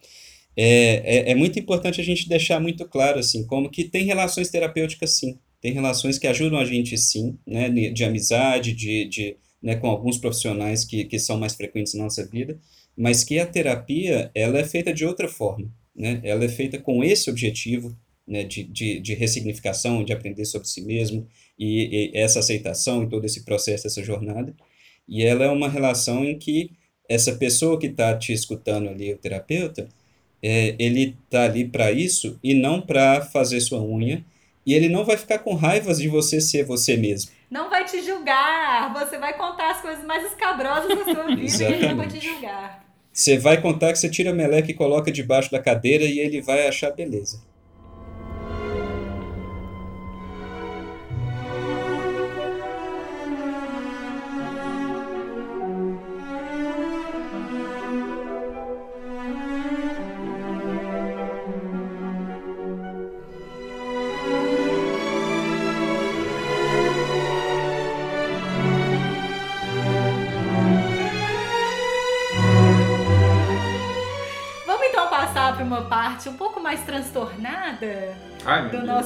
É, é, é, muito importante a gente deixar muito claro, assim, como que tem relações terapêuticas, sim. Tem relações que ajudam a gente, sim, né, de amizade, de, de né, com alguns profissionais que, que são mais frequentes na nossa vida, mas que a terapia, ela é feita de outra forma, né? Ela é feita com esse objetivo, né, de, de, de ressignificação, de aprender sobre si mesmo, e, e essa aceitação e todo esse processo, essa jornada. E ela é uma relação em que essa pessoa que está te escutando ali, o terapeuta, é, ele está ali para isso e não para fazer sua unha. E ele não vai ficar com raivas de você ser você mesmo. Não vai te julgar. Você vai contar as coisas mais escabrosas da sua vida e ele não vai te julgar. Você vai contar que você tira a meleca e coloca debaixo da cadeira e ele vai achar beleza.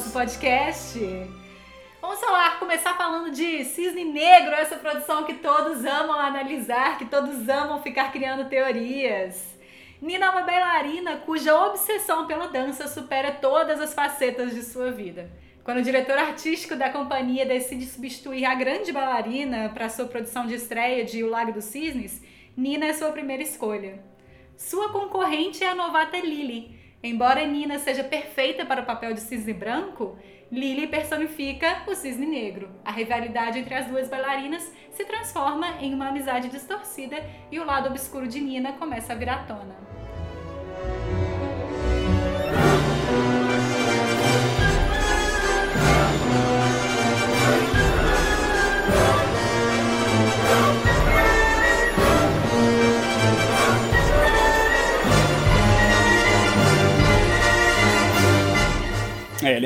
Do podcast. Vamos falar, começar falando de Cisne Negro, essa produção que todos amam analisar, que todos amam ficar criando teorias. Nina é uma bailarina cuja obsessão pela dança supera todas as facetas de sua vida. Quando o diretor artístico da companhia decide substituir a grande bailarina para sua produção de estreia de O Lago dos Cisnes, Nina é sua primeira escolha. Sua concorrente é a novata Lily, Embora Nina seja perfeita para o papel de cisne branco, Lily personifica o cisne negro. A rivalidade entre as duas bailarinas se transforma em uma amizade distorcida e o lado obscuro de Nina começa a vir à tona.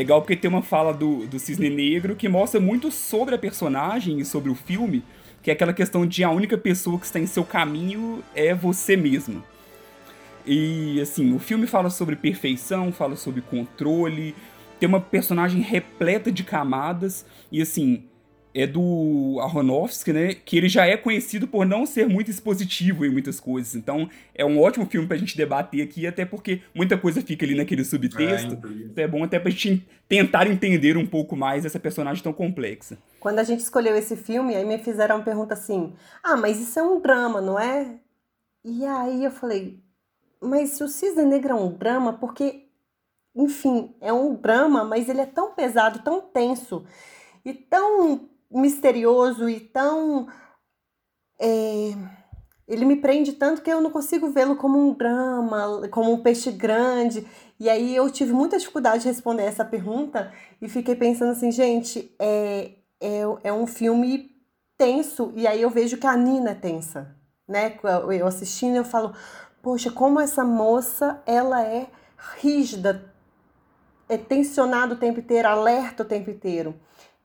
Legal porque tem uma fala do, do Cisne Negro que mostra muito sobre a personagem e sobre o filme, que é aquela questão de a única pessoa que está em seu caminho é você mesmo. E assim, o filme fala sobre perfeição, fala sobre controle, tem uma personagem repleta de camadas, e assim, é do Aronofsky, né? Que ele já é conhecido por não ser muito expositivo em muitas coisas. Então, é um ótimo filme pra gente debater aqui, até porque muita coisa fica ali naquele subtexto. É, então é bom até pra gente tentar entender um pouco mais essa personagem tão complexa. Quando a gente escolheu esse filme, aí me fizeram uma pergunta assim: ah, mas isso é um drama, não é? E aí eu falei: mas se o Cisne Negro é um drama, porque, enfim, é um drama, mas ele é tão pesado, tão tenso e tão misterioso e tão. É, ele me prende tanto que eu não consigo vê-lo como um drama, como um peixe grande. E aí eu tive muita dificuldade de responder essa pergunta e fiquei pensando assim, gente, é, é, é um filme tenso, e aí eu vejo que a Nina é tensa, né? Eu assistindo, eu falo, poxa, como essa moça, ela é rígida, é tensionada o tempo inteiro, alerta o tempo inteiro.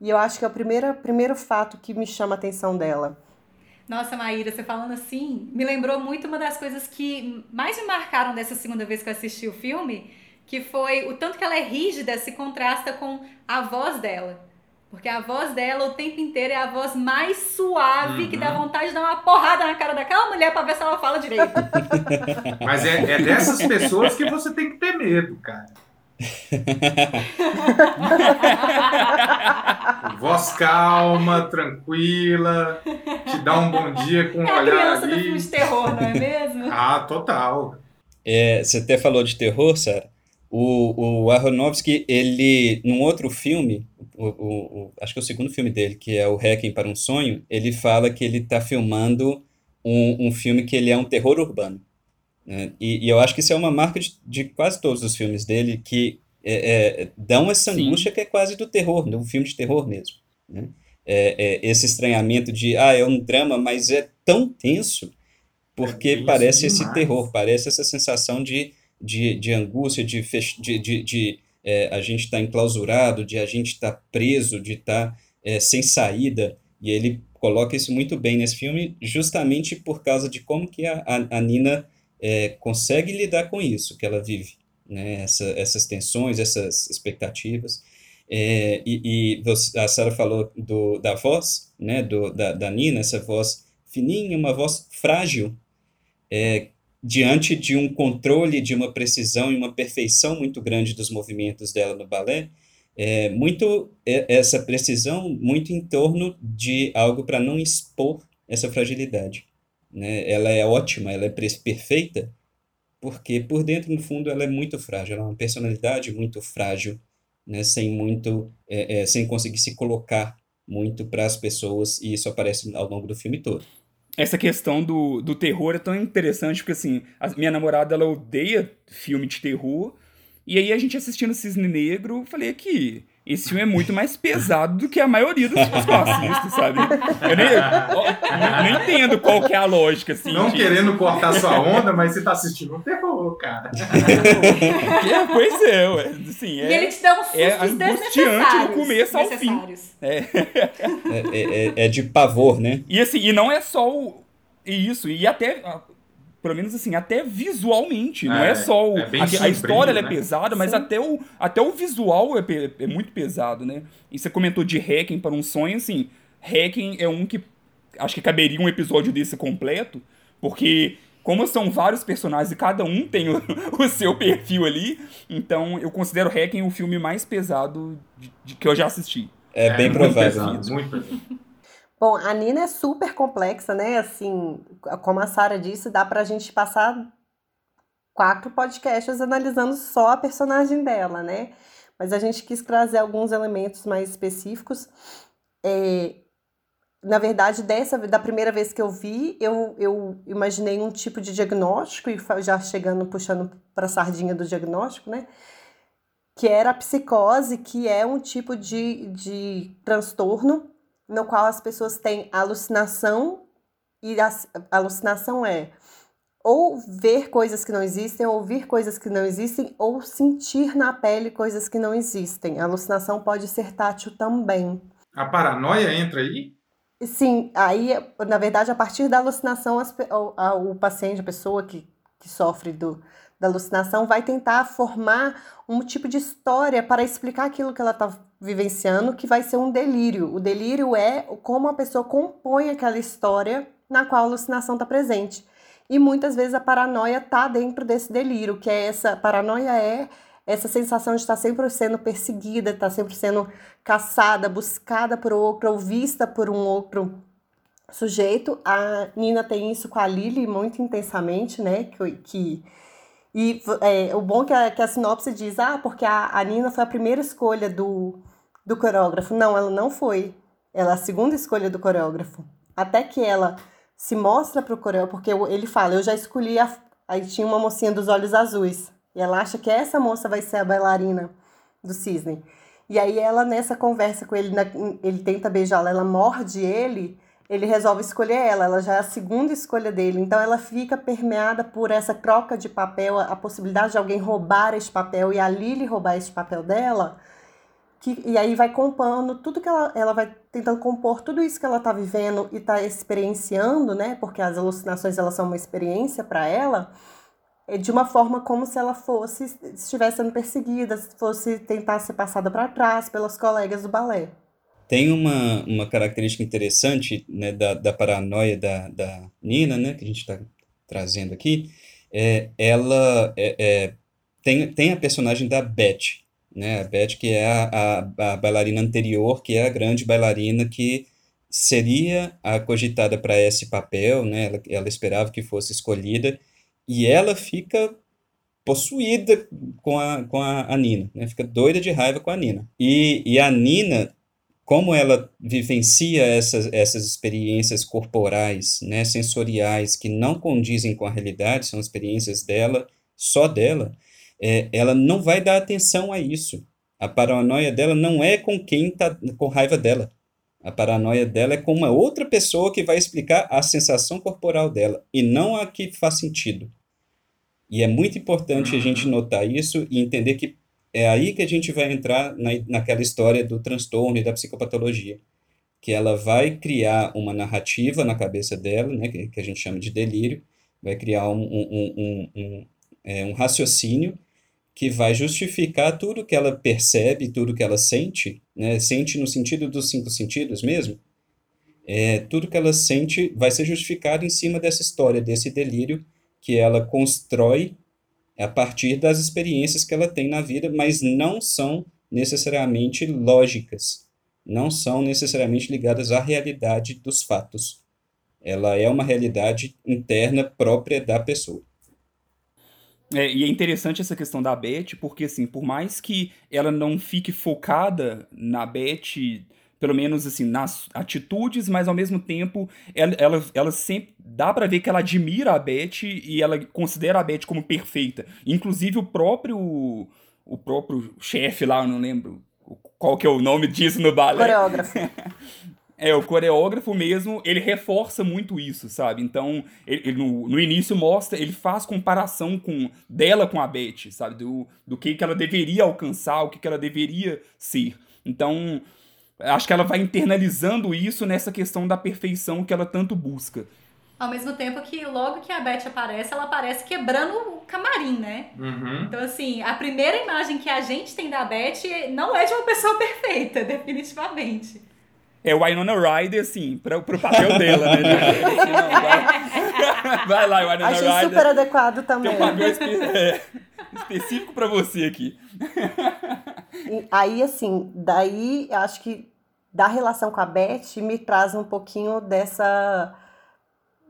E eu acho que é o primeiro, primeiro fato que me chama a atenção dela. Nossa, Maíra, você falando assim, me lembrou muito uma das coisas que mais me marcaram dessa segunda vez que eu assisti o filme, que foi o tanto que ela é rígida se contrasta com a voz dela. Porque a voz dela o tempo inteiro é a voz mais suave uhum. que dá uhum. vontade de dar uma porrada na cara daquela mulher pra ver se ela fala direito. (laughs) Mas é, é dessas pessoas que você tem que ter medo, cara. (laughs) Voz calma, tranquila, te dá um bom dia com um é olhar a criança ali. do filme de terror, não é mesmo? (laughs) ah, total. É, você até falou de terror, Sarah. O, o Aronofsky, ele, num outro filme, o, o, o, acho que é o segundo filme dele, que é o Hacking para um Sonho, ele fala que ele está filmando um, um filme que ele é um terror urbano. Né? E, e, eu acho que isso é uma marca de, de quase todos os filmes dele, que é, é, dão essa angústia Sim. que é quase do terror, de um filme de terror mesmo. Né? É, é esse estranhamento de, ah, é um drama, mas é tão tenso, porque é parece esse terror, parece essa sensação de de, de angústia, de, de, de, de é, a gente estar tá enclausurado, de a gente estar tá preso, de estar tá, é, sem saída. E ele coloca isso muito bem nesse filme, justamente por causa de como que a, a, a Nina é, consegue lidar com isso que ela vive, né? Essa, essas tensões, essas expectativas. É, e, e, a Sarah falou do, da voz, né, do, da, da Nina, essa voz fininha, uma voz frágil, é, diante de um controle, de uma precisão e uma perfeição muito grande dos movimentos dela no balé, é, muito é, essa precisão muito em torno de algo para não expor essa fragilidade. Né? Ela é ótima, ela é perfeita, porque por dentro, no fundo, ela é muito frágil, ela é uma personalidade muito frágil, né? sem muito, é, é, sem conseguir se colocar muito para as pessoas, e isso aparece ao longo do filme todo essa questão do, do terror é tão interessante, porque assim, a minha namorada ela odeia filme de terror. E aí a gente assistindo Cisne Negro, falei que esse filme é muito mais pesado do que a maioria dos filmes que eu assisto, sabe? Eu nem, eu, não entendo qual que é a lógica, assim. Não de... querendo cortar sua onda, mas você tá assistindo um terror, cara. é, pois é, ué. Assim, é, e ele te dá um susto é angustiante do começo ao fim. É. É, é, é de pavor, né? E assim, e não é só o... isso, e até pelo menos assim, até visualmente. É, não é só o, é a, a, história né? é pesada, mas até o, até o visual é, é, muito pesado, né? E você comentou de Hacking para um sonho, assim, Hacking é um que acho que caberia um episódio desse completo, porque como são vários personagens e cada um tem o, (laughs) o seu perfil ali, então eu considero Hacking o filme mais pesado de, de, que eu já assisti. É, bem provável. muito pesado. Bom, a Nina é super complexa, né? Assim, como a Sara disse, dá pra gente passar quatro podcasts analisando só a personagem dela, né? Mas a gente quis trazer alguns elementos mais específicos. É, na verdade, dessa da primeira vez que eu vi, eu, eu imaginei um tipo de diagnóstico, e já chegando, puxando para a sardinha do diagnóstico, né? Que era a psicose, que é um tipo de, de transtorno no qual as pessoas têm alucinação, e a alucinação é ou ver coisas que não existem, ou ouvir coisas que não existem, ou sentir na pele coisas que não existem. A alucinação pode ser tátil também. A paranoia entra aí? Sim, aí, na verdade, a partir da alucinação, as, o, o paciente, a pessoa que, que sofre do, da alucinação, vai tentar formar um tipo de história para explicar aquilo que ela está vivenciando, que vai ser um delírio. O delírio é como a pessoa compõe aquela história na qual a alucinação está presente. E muitas vezes a paranoia está dentro desse delírio, que é essa paranoia é essa sensação de estar sempre sendo perseguida, estar sempre sendo caçada, buscada por outro, ou vista por um outro sujeito. A Nina tem isso com a Lily muito intensamente, né? Que, que e é, o bom é que a, que a sinopse diz, ah, porque a, a Nina foi a primeira escolha do, do coreógrafo. Não, ela não foi. Ela é a segunda escolha do coreógrafo. Até que ela se mostra pro coreógrafo, porque ele fala, eu já escolhi a... Aí tinha uma mocinha dos olhos azuis. E ela acha que essa moça vai ser a bailarina do cisne. E aí ela, nessa conversa com ele, ele tenta beijá-la, ela morde ele, ele resolve escolher ela, ela já é a segunda escolha dele. Então ela fica permeada por essa troca de papel, a possibilidade de alguém roubar esse papel e a Lily roubar esse papel dela. Que, e aí vai compondo tudo que ela, ela vai tentando compor tudo isso que ela está vivendo e está experienciando, né? Porque as alucinações elas são uma experiência para ela é de uma forma como se ela fosse estivesse sendo perseguida, fosse tentar ser passada para trás pelos colegas do balé. Tem uma, uma característica interessante né, da, da paranoia da, da Nina, né, que a gente está trazendo aqui, é, ela é, é, tem, tem a personagem da Beth, né, a Beth que é a, a, a bailarina anterior, que é a grande bailarina que seria a cogitada para esse papel, né, ela, ela esperava que fosse escolhida, e ela fica possuída com a, com a, a Nina, né? fica doida de raiva com a Nina. E, e a Nina, como ela vivencia essas, essas experiências corporais, né, sensoriais, que não condizem com a realidade, são experiências dela, só dela, é, ela não vai dar atenção a isso. A paranoia dela não é com quem está com raiva dela. A paranoia dela é com uma outra pessoa que vai explicar a sensação corporal dela e não a que faz sentido. E é muito importante a gente uhum. notar isso e entender que é aí que a gente vai entrar na, naquela história do transtorno e da psicopatologia. Que ela vai criar uma narrativa na cabeça dela, né, que, que a gente chama de delírio, vai criar um, um, um, um, é, um raciocínio que vai justificar tudo que ela percebe, tudo que ela sente, né, sente no sentido dos cinco sentidos mesmo, é, tudo que ela sente vai ser justificado em cima dessa história, desse delírio que ela constrói a partir das experiências que ela tem na vida, mas não são necessariamente lógicas, não são necessariamente ligadas à realidade dos fatos. Ela é uma realidade interna própria da pessoa. É, e é interessante essa questão da Beth, porque assim, por mais que ela não fique focada na Beth pelo menos assim, nas atitudes, mas ao mesmo tempo ela, ela, ela sempre dá para ver que ela admira a Beth e ela considera a Beth como perfeita. Inclusive o próprio o próprio chefe lá, eu não lembro qual que é o nome disso no balé. Coreógrafo. (laughs) É, o coreógrafo mesmo, ele reforça muito isso, sabe? Então, ele, ele no, no, início mostra, ele faz comparação com dela com a Beth, sabe? Do, do que, que ela deveria alcançar, o que, que ela deveria ser. Então, acho que ela vai internalizando isso nessa questão da perfeição que ela tanto busca. Ao mesmo tempo que logo que a Beth aparece, ela aparece quebrando o camarim, né? Uhum. Então, assim, a primeira imagem que a gente tem da Beth não é de uma pessoa (laughs) perfeita, definitivamente. É o Winona Ryder, assim, pra, pro papel dela, né? vai, (laughs) vai lá, Winona Achei Ryder. Achei super adequado também. Tem um papel espe é, específico pra você aqui. Aí, assim, daí acho que da relação com a Beth me traz um pouquinho dessa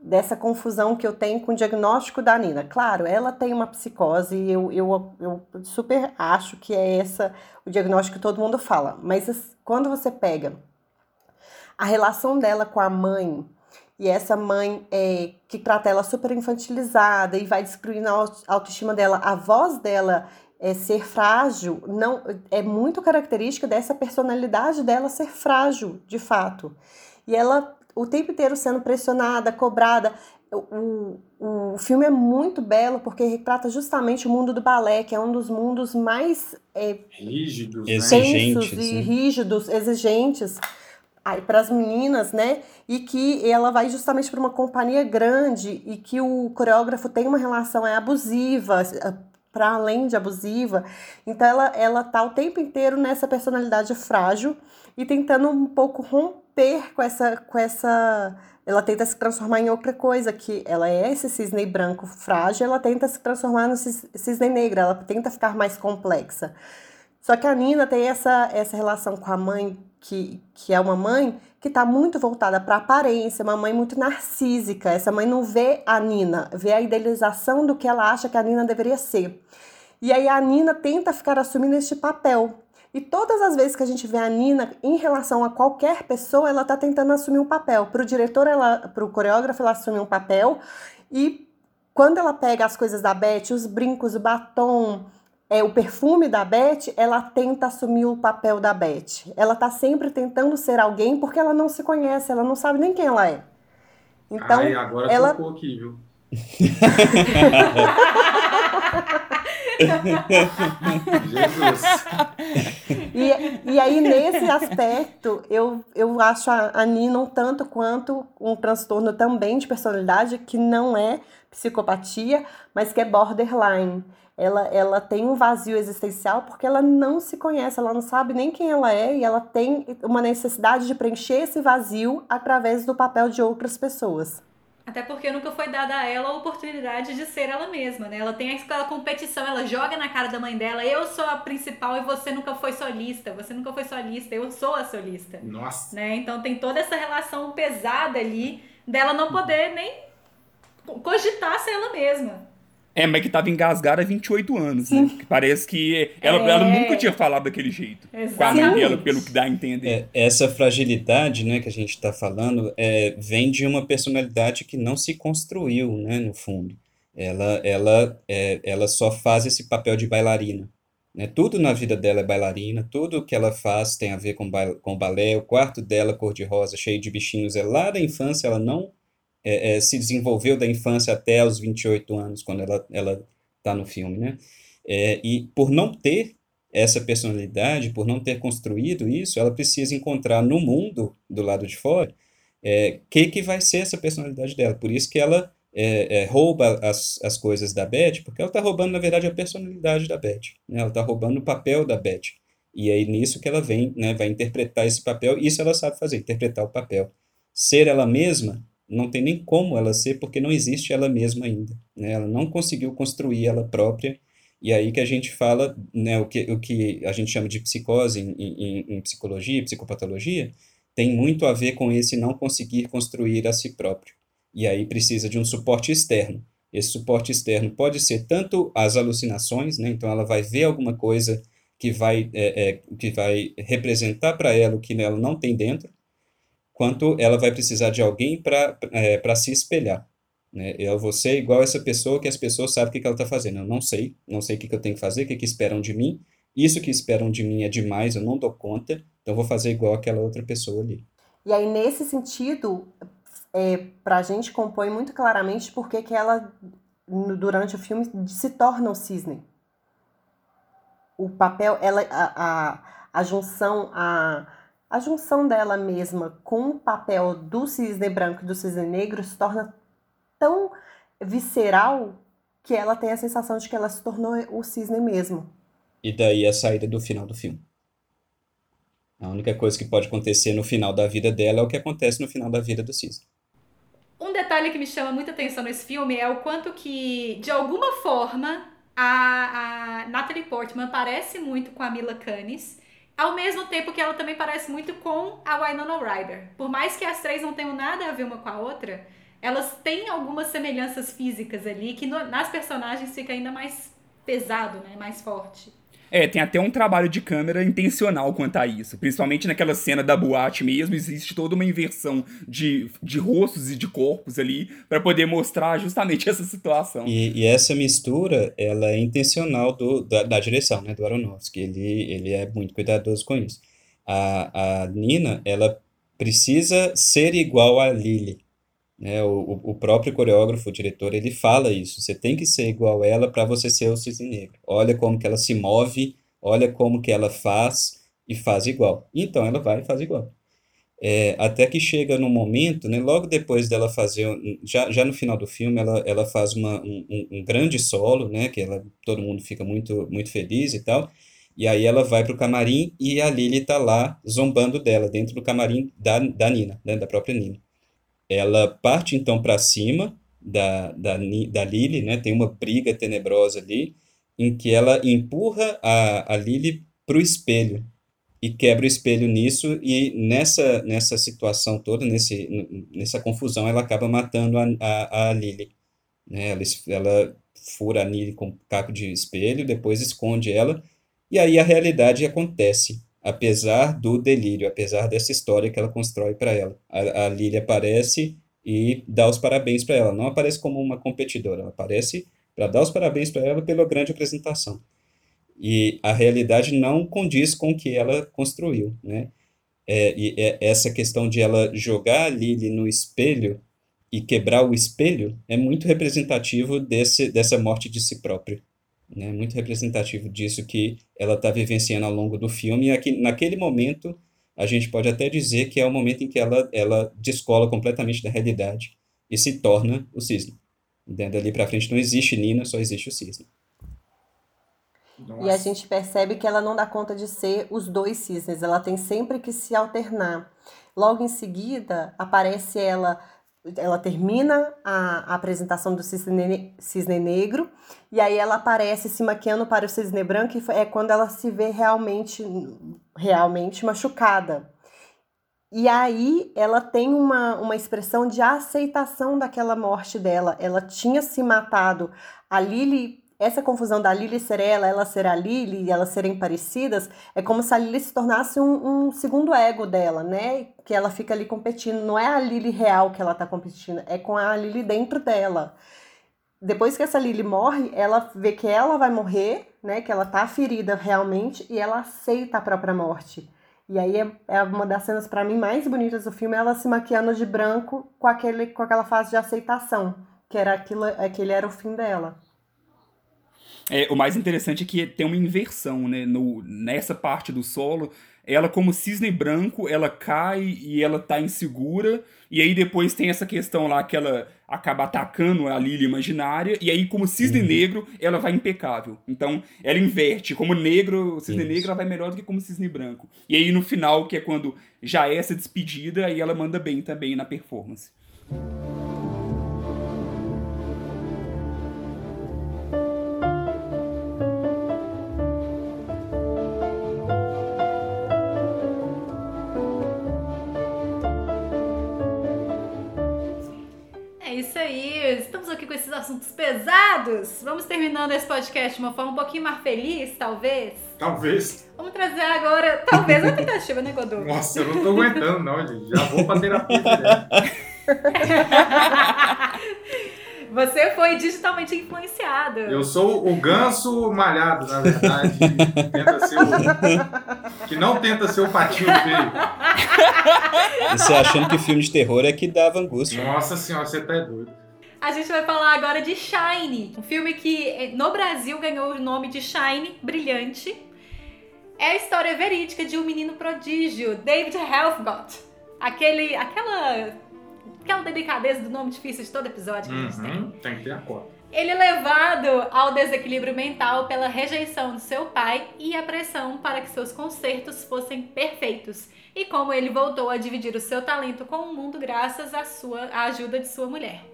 dessa confusão que eu tenho com o diagnóstico da Nina. Claro, ela tem uma psicose e eu, eu, eu super acho que é essa o diagnóstico que todo mundo fala. Mas quando você pega a relação dela com a mãe, e essa mãe é, que trata ela super infantilizada e vai destruindo a autoestima dela, a voz dela é, ser frágil não é muito característica dessa personalidade dela ser frágil, de fato. E ela o tempo inteiro sendo pressionada, cobrada. O, o, o filme é muito belo porque retrata justamente o mundo do balé, que é um dos mundos mais é, rígidos, né? exigentes, e né? rígidos, exigentes para as meninas, né? E que ela vai justamente para uma companhia grande e que o coreógrafo tem uma relação é abusiva, para além de abusiva. Então ela ela tá o tempo inteiro nessa personalidade frágil e tentando um pouco romper com essa com essa ela tenta se transformar em outra coisa, que ela é esse cisne branco frágil, ela tenta se transformar no cisne negro, ela tenta ficar mais complexa. Só que a Nina tem essa, essa relação com a mãe, que, que é uma mãe que está muito voltada para a aparência, uma mãe muito narcísica. Essa mãe não vê a Nina, vê a idealização do que ela acha que a Nina deveria ser. E aí a Nina tenta ficar assumindo este papel E todas as vezes que a gente vê a Nina em relação a qualquer pessoa, ela tá tentando assumir um papel. Para o diretor, para o coreógrafo, ela assume um papel. E quando ela pega as coisas da Beth, os brincos, o batom, é, o perfume da Beth, ela tenta assumir o papel da Beth. Ela tá sempre tentando ser alguém porque ela não se conhece, ela não sabe nem quem ela é. Então, Ai, agora ela tocou aqui, viu? (laughs) Jesus. E, e aí, nesse aspecto, eu, eu acho a, a Nina um tanto quanto um transtorno também de personalidade, que não é psicopatia, mas que é borderline. Ela, ela tem um vazio existencial porque ela não se conhece, ela não sabe nem quem ela é e ela tem uma necessidade de preencher esse vazio através do papel de outras pessoas. Até porque nunca foi dada a ela a oportunidade de ser ela mesma, né? Ela tem aquela competição, ela joga na cara da mãe dela, eu sou a principal e você nunca foi solista, você nunca foi solista, eu sou a solista. Nossa. Né? Então tem toda essa relação pesada ali dela não poder nem cogitar ser ela mesma. É, mas que tava engasgada há 28 anos, né? (laughs) Que parece que ela, É. ela nunca tinha falado daquele jeito. Com a mãe Exatamente. dela, pelo que dá a entender. É, essa fragilidade, né, que a gente está falando, é, vem de uma personalidade que não se construiu, né, no fundo. Ela, ela, é, ela só faz esse papel de bailarina, né? Tudo na vida dela é bailarina, tudo que ela faz tem a ver com, ba com balé, o quarto dela cor-de-rosa, cheio de bichinhos, é lá da infância, ela não é, é, se desenvolveu da infância até os 28 anos, quando ela ela está no filme, né? É, e por não ter essa personalidade, por não ter construído isso, ela precisa encontrar no mundo, do lado de fora, é, que que vai ser essa personalidade dela. Por isso que ela é, é, rouba as, as coisas da Beth, porque ela está roubando, na verdade, a personalidade da Beth. Né? Ela está roubando o papel da Beth. E é nisso que ela vem, né, vai interpretar esse papel, isso ela sabe fazer, interpretar o papel. Ser ela mesma, não tem nem como ela ser, porque não existe ela mesma ainda. Né? Ela não conseguiu construir ela própria, e aí que a gente fala, né, o que, o que a gente chama de psicose em, em, em psicologia, psicopatologia, tem muito a ver com esse não conseguir construir a si próprio. E aí precisa de um suporte externo. Esse suporte externo pode ser tanto as alucinações, né? Então ela vai ver alguma coisa que vai, é, é, que vai representar para ela o que ela não tem dentro, quanto ela vai precisar de alguém para é, para se espelhar. Né? Eu vou ser igual essa pessoa que as pessoas sabem o que, que ela está fazendo. Eu não sei, não sei o que, que eu tenho que fazer, o que, que esperam de mim. Isso que esperam de mim é demais, eu não dou conta, então vou fazer igual aquela outra pessoa ali. E aí, nesse sentido, é, pra gente compõe muito claramente porque que ela, durante o filme, se torna o cisne. O papel, ela, a, a, a junção, a, a junção dela mesma com o papel do cisne branco e do cisne negro se torna tão visceral que ela tem a sensação de que ela se tornou o cisne mesmo. E daí a saída do final do filme. A única coisa que pode acontecer no final da vida dela é o que acontece no final da vida do Cisne. Um detalhe que me chama muita atenção nesse filme é o quanto que, de alguma forma, a, a Natalie Portman parece muito com a Mila Kunis, ao mesmo tempo que ela também parece muito com a Winona Ryder. Por mais que as três não tenham nada a ver uma com a outra, elas têm algumas semelhanças físicas ali que no- nas personagens fica ainda mais pesado, né? Mais forte. É, tem até um trabalho de câmera intencional quanto a isso. Principalmente naquela cena da boate mesmo, existe toda uma inversão de, de rostos e de corpos ali pra poder mostrar justamente (laughs) essa situação. E, e essa mistura, ela é intencional do, da, da direção, né, do Aronofsky. Ele, ele é muito cuidadoso com isso. A, a Nina, ela precisa ser igual a Lily. Né? O, o- o próprio coreógrafo, o diretor, ele fala isso. Você tem que ser igual ela para você ser o cisne negro. Olha como que ela se move, olha como que ela faz e faz igual. Então ela vai e faz igual. É, até que chega no momento, né, logo depois dela fazer, já, já no final do filme, ela, ela faz uma, um, um- grande solo, né, que ela, todo mundo fica muito, muito feliz e tal, e aí ela vai pro camarim e a Lily tá lá zombando dela, dentro do camarim da, da Nina, né, da própria Nina. Ela parte então para cima da, da, da Lily, né, tem uma briga tenebrosa ali, em que ela empurra a, a Lily pro espelho, e quebra o espelho nisso e nessa nessa situação toda nesse nessa confusão ela acaba matando a, a, a Lily né? Ela, ela fura a Lily com um caco de espelho depois esconde ela E aí a realidade acontece, apesar do delírio, apesar dessa história que ela constrói para ela. A, a Lily aparece e dá os parabéns para ela. Não aparece como uma competidora, ela aparece para dar os parabéns para ela pela grande apresentação. E a realidade não condiz com o que ela construiu, né? É, e é, essa questão de ela jogar a Lily no espelho e quebrar o espelho é muito representativo desse, dessa morte de si própria. Né? Muito representativo disso que ela está vivenciando ao longo do filme. E aqui, naquele momento, a gente pode até dizer que é o momento em que ela, ela descola completamente da realidade e se torna o cisne. Dali para frente não existe Nina, só existe o cisne. Nossa. E a gente percebe que ela não dá conta de ser os dois cisnes, ela tem sempre que se alternar. Logo em seguida, aparece ela, ela termina a, a apresentação do cisne, cisne negro, e aí ela aparece se maquiando para o cisne branco, e é quando ela se vê realmente, realmente machucada. E aí ela tem uma, uma expressão de aceitação daquela morte dela. Ela tinha se matado. A Lily essa confusão da Lily ser ela, ela ser a Lily e elas serem parecidas, é como se a Lily se tornasse um, um, segundo ego dela, né? Que ela fica ali competindo. Não é a Lily real que ela tá competindo, é com a Lily dentro dela. Depois que essa Lily morre, ela vê que ela vai morrer, né? Que ela tá ferida realmente e ela aceita a própria morte. E aí é, é uma das cenas para mim mais bonitas do filme, ela se maquiando de branco com aquele com aquela fase de aceitação, que era aquilo, aquele era o fim dela. É, o mais interessante é que tem uma inversão, né? No, nessa parte do solo, ela como cisne branco, ela cai e ela tá insegura, e aí depois tem essa questão lá que ela acaba atacando a Lily imaginária, e aí como cisne uhum. negro, ela vai impecável. Então, ela inverte, como negro, cisne Isso. negro, ela vai melhor do que como cisne branco. E aí no final, que é quando já é essa despedida, aí ela manda bem também na performance. Assuntos pesados, vamos terminando esse podcast de uma forma um pouquinho mais feliz, talvez? Talvez. Vamos trazer agora, talvez, a tentativa, né, Godô? Nossa, eu não tô aguentando, não, gente. Já vou pra terapia. (laughs) Você foi digitalmente influenciado. Eu sou o ganso malhado, na verdade. tenta ser o... Que não tenta ser o patinho feio. Você achando que filme de terror é que dava angústia. Nossa senhora, você tá doido. A gente vai falar agora de Shine, um filme que eh, no Brasil ganhou o nome de Shine, Brilhante. É a história verídica de um menino prodígio, David Helfgott. Aquele, aquela, aquela delicadeza do nome difícil de todo episódio que uhum, a gente tem. Tem que ter a cota. Ele é levado ao desequilíbrio mental pela rejeição do seu pai e a pressão para que seus concertos fossem perfeitos. E como ele voltou a dividir o seu talento com o mundo graças à, sua, à ajuda de sua mulher.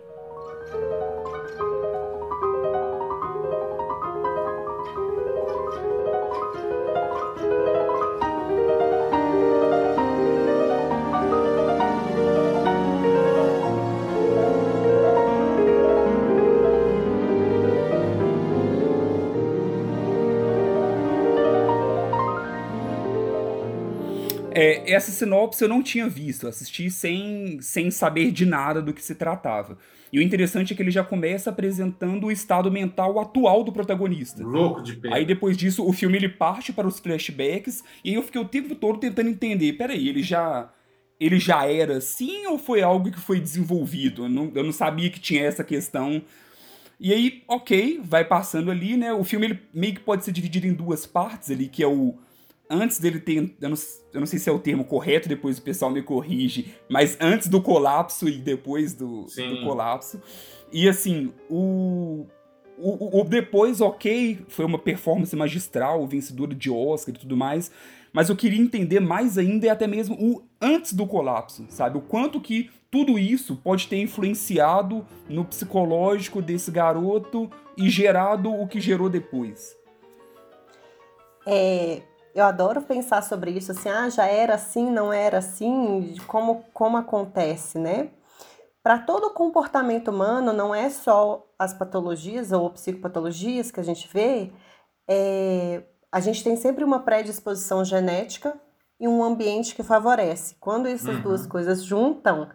Essa sinopse eu não tinha visto, assisti sem, sem saber de nada do que se tratava. E o interessante é que ele já começa apresentando o estado mental atual do protagonista. Louco de pena. Aí depois disso, o filme ele parte para os flashbacks, e aí eu fiquei o tempo todo tentando entender, peraí, ele já ele já era assim ou foi algo que foi desenvolvido? Eu não, eu não sabia que tinha essa questão. E aí, ok, vai passando ali, né? O filme ele meio que pode ser dividido em duas partes ali, que é o antes dele ter. Eu não, eu não, sei se é o termo correto, depois o pessoal me corrige, mas antes do colapso e depois do, do colapso. E assim, o, o, o, depois, ok, foi uma performance magistral, vencedora de Oscar e tudo mais. Mas eu queria entender mais ainda, e até mesmo o antes do colapso, sabe? O quanto que tudo isso pode ter influenciado no psicológico desse garoto e gerado o que gerou depois. É, eu adoro pensar sobre isso, assim, ah, já era assim, não era assim, como, como acontece, né? Para todo comportamento humano, não é só as patologias ou psicopatologias que a gente vê, é, a gente tem sempre uma predisposição genética e um ambiente que favorece. Quando essas uhum. duas coisas juntam,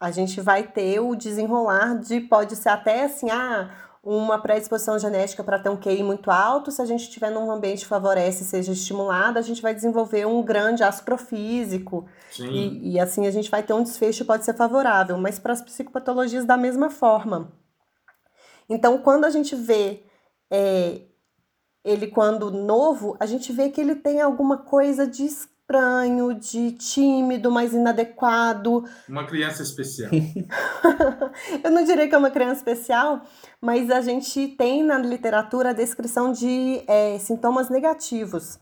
a gente vai ter o desenrolar de pode ser até assim, ah, uma predisposição genética para ter um QI muito alto, se a gente estiver num ambiente que favorece e seja estimulado, a gente vai desenvolver um grande astrofísico e, e, assim a gente vai ter um desfecho que pode ser favorável, mas para as psicopatologias da mesma forma. Então, quando a gente vê é, ele quando novo, a gente vê que ele tem alguma coisa de estranho, de tímido, mais inadequado. Uma criança especial. (laughs) Eu não diria que é uma criança especial, mas a gente tem na literatura a descrição de é, sintomas negativos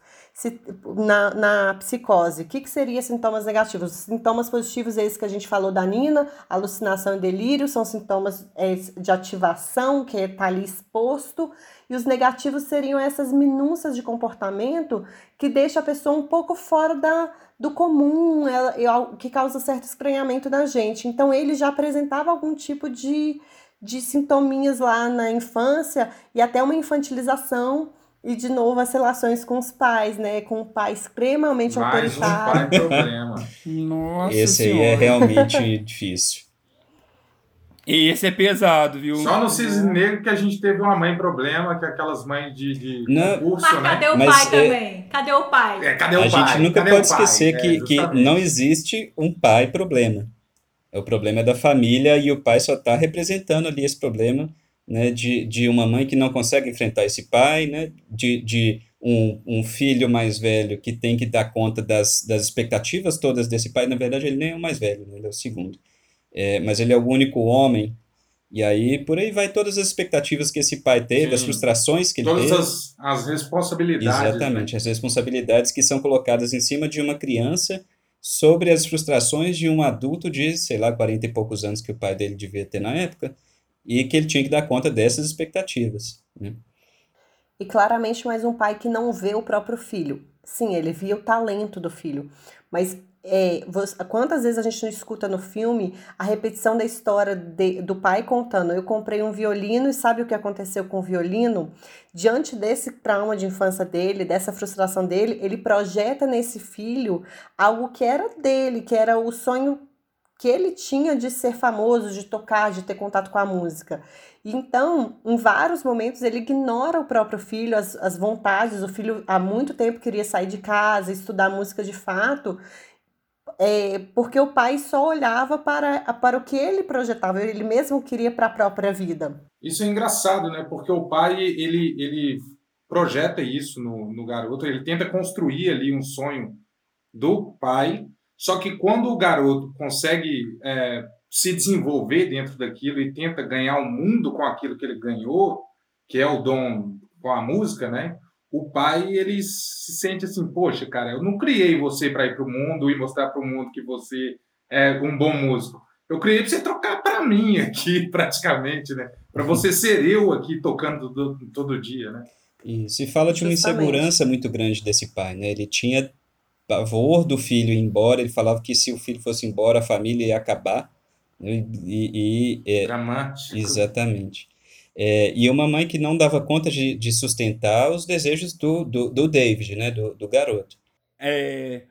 na, na psicose. O que, que seria sintomas negativos? Sintomas positivos é esse que a gente falou da Nina, alucinação e delírio, são sintomas é, de ativação, que está ali exposto. E os negativos seriam essas minúcias de comportamento que deixa a pessoa um pouco fora da, do comum, ela, que causa certo estranhamento na gente. Então ele já apresentava algum tipo de, de sintominhas lá na infância e até uma infantilização e de novo as relações com os pais, né? Com o pai extremamente Mais autoritário. Um pai problema. (laughs) Nossa Esse senhora. aí é realmente difícil. Esse é pesado, viu? Só no Cisne Negro que a gente teve uma mãe problema, que é aquelas mães de, de não, concurso, Mas né? cadê o Mas, pai é... também? Cadê o pai? É, cadê o a pai? gente nunca cadê pode esquecer que, é, que não existe um pai problema. O problema é da família e o pai só está representando ali esse problema, né? De, de uma mãe que não consegue enfrentar esse pai, né? De, de um, um filho mais velho que tem que dar conta das, das expectativas todas desse pai. Na verdade, ele nem é o mais velho, né? ele é o segundo é, mas ele é o único homem. E aí, por aí vai todas as expectativas que esse pai teve, Sim. as frustrações que ele todas teve. Todas as, as responsabilidades. Exatamente, né? as responsabilidades que são colocadas em cima de uma criança sobre as frustrações de um adulto de, sei lá, 40 e poucos anos que o pai dele devia ter na época, e que ele tinha que dar conta dessas expectativas. Né? E claramente mais um pai que não vê o próprio filho. Sim, ele via o talento do filho, mas é, quantas vezes a gente não escuta no filme a repetição da história de, do pai contando: eu comprei um violino e sabe o que aconteceu com o violino? Diante desse trauma de infância dele, dessa frustração dele, ele projeta nesse filho algo que era dele, que era o sonho que ele tinha de ser famoso, de tocar, de ter contato com a música. Então, em vários momentos, ele ignora o próprio filho, as, as vontades. O filho há muito tempo queria sair de casa, estudar música de fato, é, porque o pai só olhava para, para o que ele projetava, ele mesmo queria para a própria vida. Isso é engraçado, né? Porque o pai ele, ele projeta isso no, no garoto, ele tenta construir ali um sonho do pai, só que quando o garoto consegue é, se desenvolver dentro daquilo e tenta ganhar o mundo com aquilo que ele ganhou, que é o dom com a música, né? O pai ele se sente assim, poxa, cara, eu não criei você para ir para o mundo e mostrar para o mundo que você é um bom músico. Eu criei para você trocar para mim aqui, (laughs) praticamente, né? Para você ser eu aqui tocando todo, todo dia, né? E se fala de uma Justamente. insegurança muito grande desse pai, né? Ele tinha pavor do filho ir embora, ele falava que se o filho fosse embora, a família ia acabar. Né? E, e, é, Dramático. Exatamente. É, e uma mãe que não dava conta de, de sustentar os desejos do, do, do David, né, do, do garoto. É,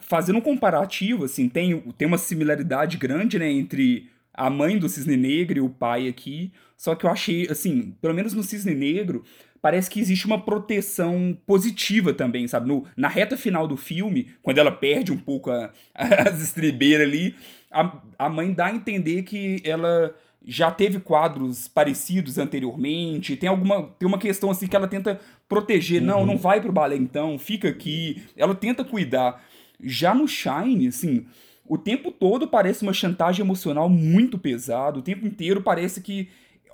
fazendo um comparativo, assim, tem, tem uma similaridade grande, né, entre a mãe do Cisne Negro e o pai aqui, só que eu achei, assim, pelo menos no Cisne Negro, parece que existe uma proteção positiva também, sabe? No, na reta final do filme, quando ela perde um pouco a, (laughs) as estribeiras ali, a, a mãe dá a entender que ela já teve quadros parecidos anteriormente, tem alguma tem uma questão assim que ela tenta proteger, uhum. não, não vai pro balé então, fica aqui, ela tenta cuidar. Já no Shine, assim, o tempo todo parece uma chantagem emocional muito pesada, o tempo inteiro parece que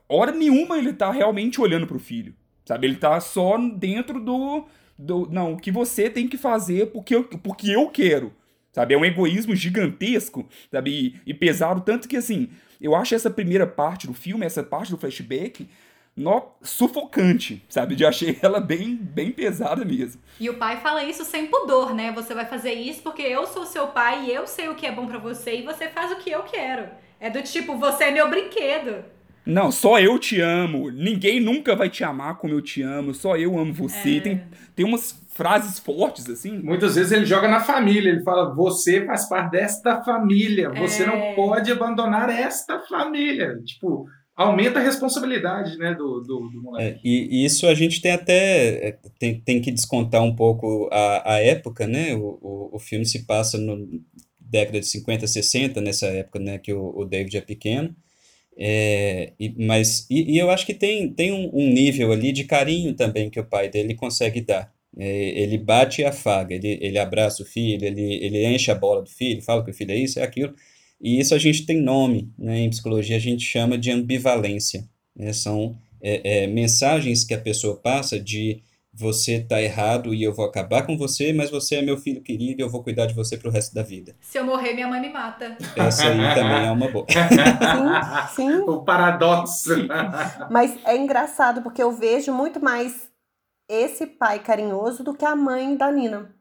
hora nenhuma ele tá realmente olhando pro filho, sabe? Ele tá só dentro do do não, o que você tem que fazer porque eu, porque eu quero. Sabe, é um egoísmo gigantesco, sabe, e, e pesado tanto que assim, eu acho essa primeira parte do filme, essa parte do flashback, no, sufocante, sabe? De achei ela bem, bem pesada mesmo. E o pai fala isso sem pudor, né? Você vai fazer isso porque eu sou seu pai e eu sei o que é bom para você e você faz o que eu quero. É do tipo, você é meu brinquedo. Não, só eu te amo. Ninguém nunca vai te amar como eu te amo. Só eu amo você. É. Tem, tem umas frases fortes assim. Muitas vezes ele joga na família, ele fala: você faz parte desta família, você É. não pode abandonar esta família. Tipo, aumenta a responsabilidade, né, do, do, do moleque. É, e, e isso a gente tem até é, tem, tem que descontar um pouco a, a época, né? O, o, o filme se passa no década de 50, 60, nessa época, né, que o, o David é pequeno. É, e, mas e, e eu acho que tem, tem um, um nível ali de carinho também que o pai dele consegue dar. É, ele bate e afaga, ele, ele abraça o filho, ele, ele enche a bola do filho, fala que o filho é isso, é aquilo. E isso a gente tem nome, né? Em psicologia a gente chama de ambivalência. né? São é, é, mensagens que a pessoa passa de você tá errado e eu vou acabar com você, mas você é meu filho querido e eu vou cuidar de você pro resto da vida. Se eu morrer, minha mãe me mata. Essa aí (laughs) também é uma boa. (laughs) Sim, sim. o paradoxo. Mas é engraçado porque eu vejo muito mais esse pai carinhoso do que a mãe da Nina.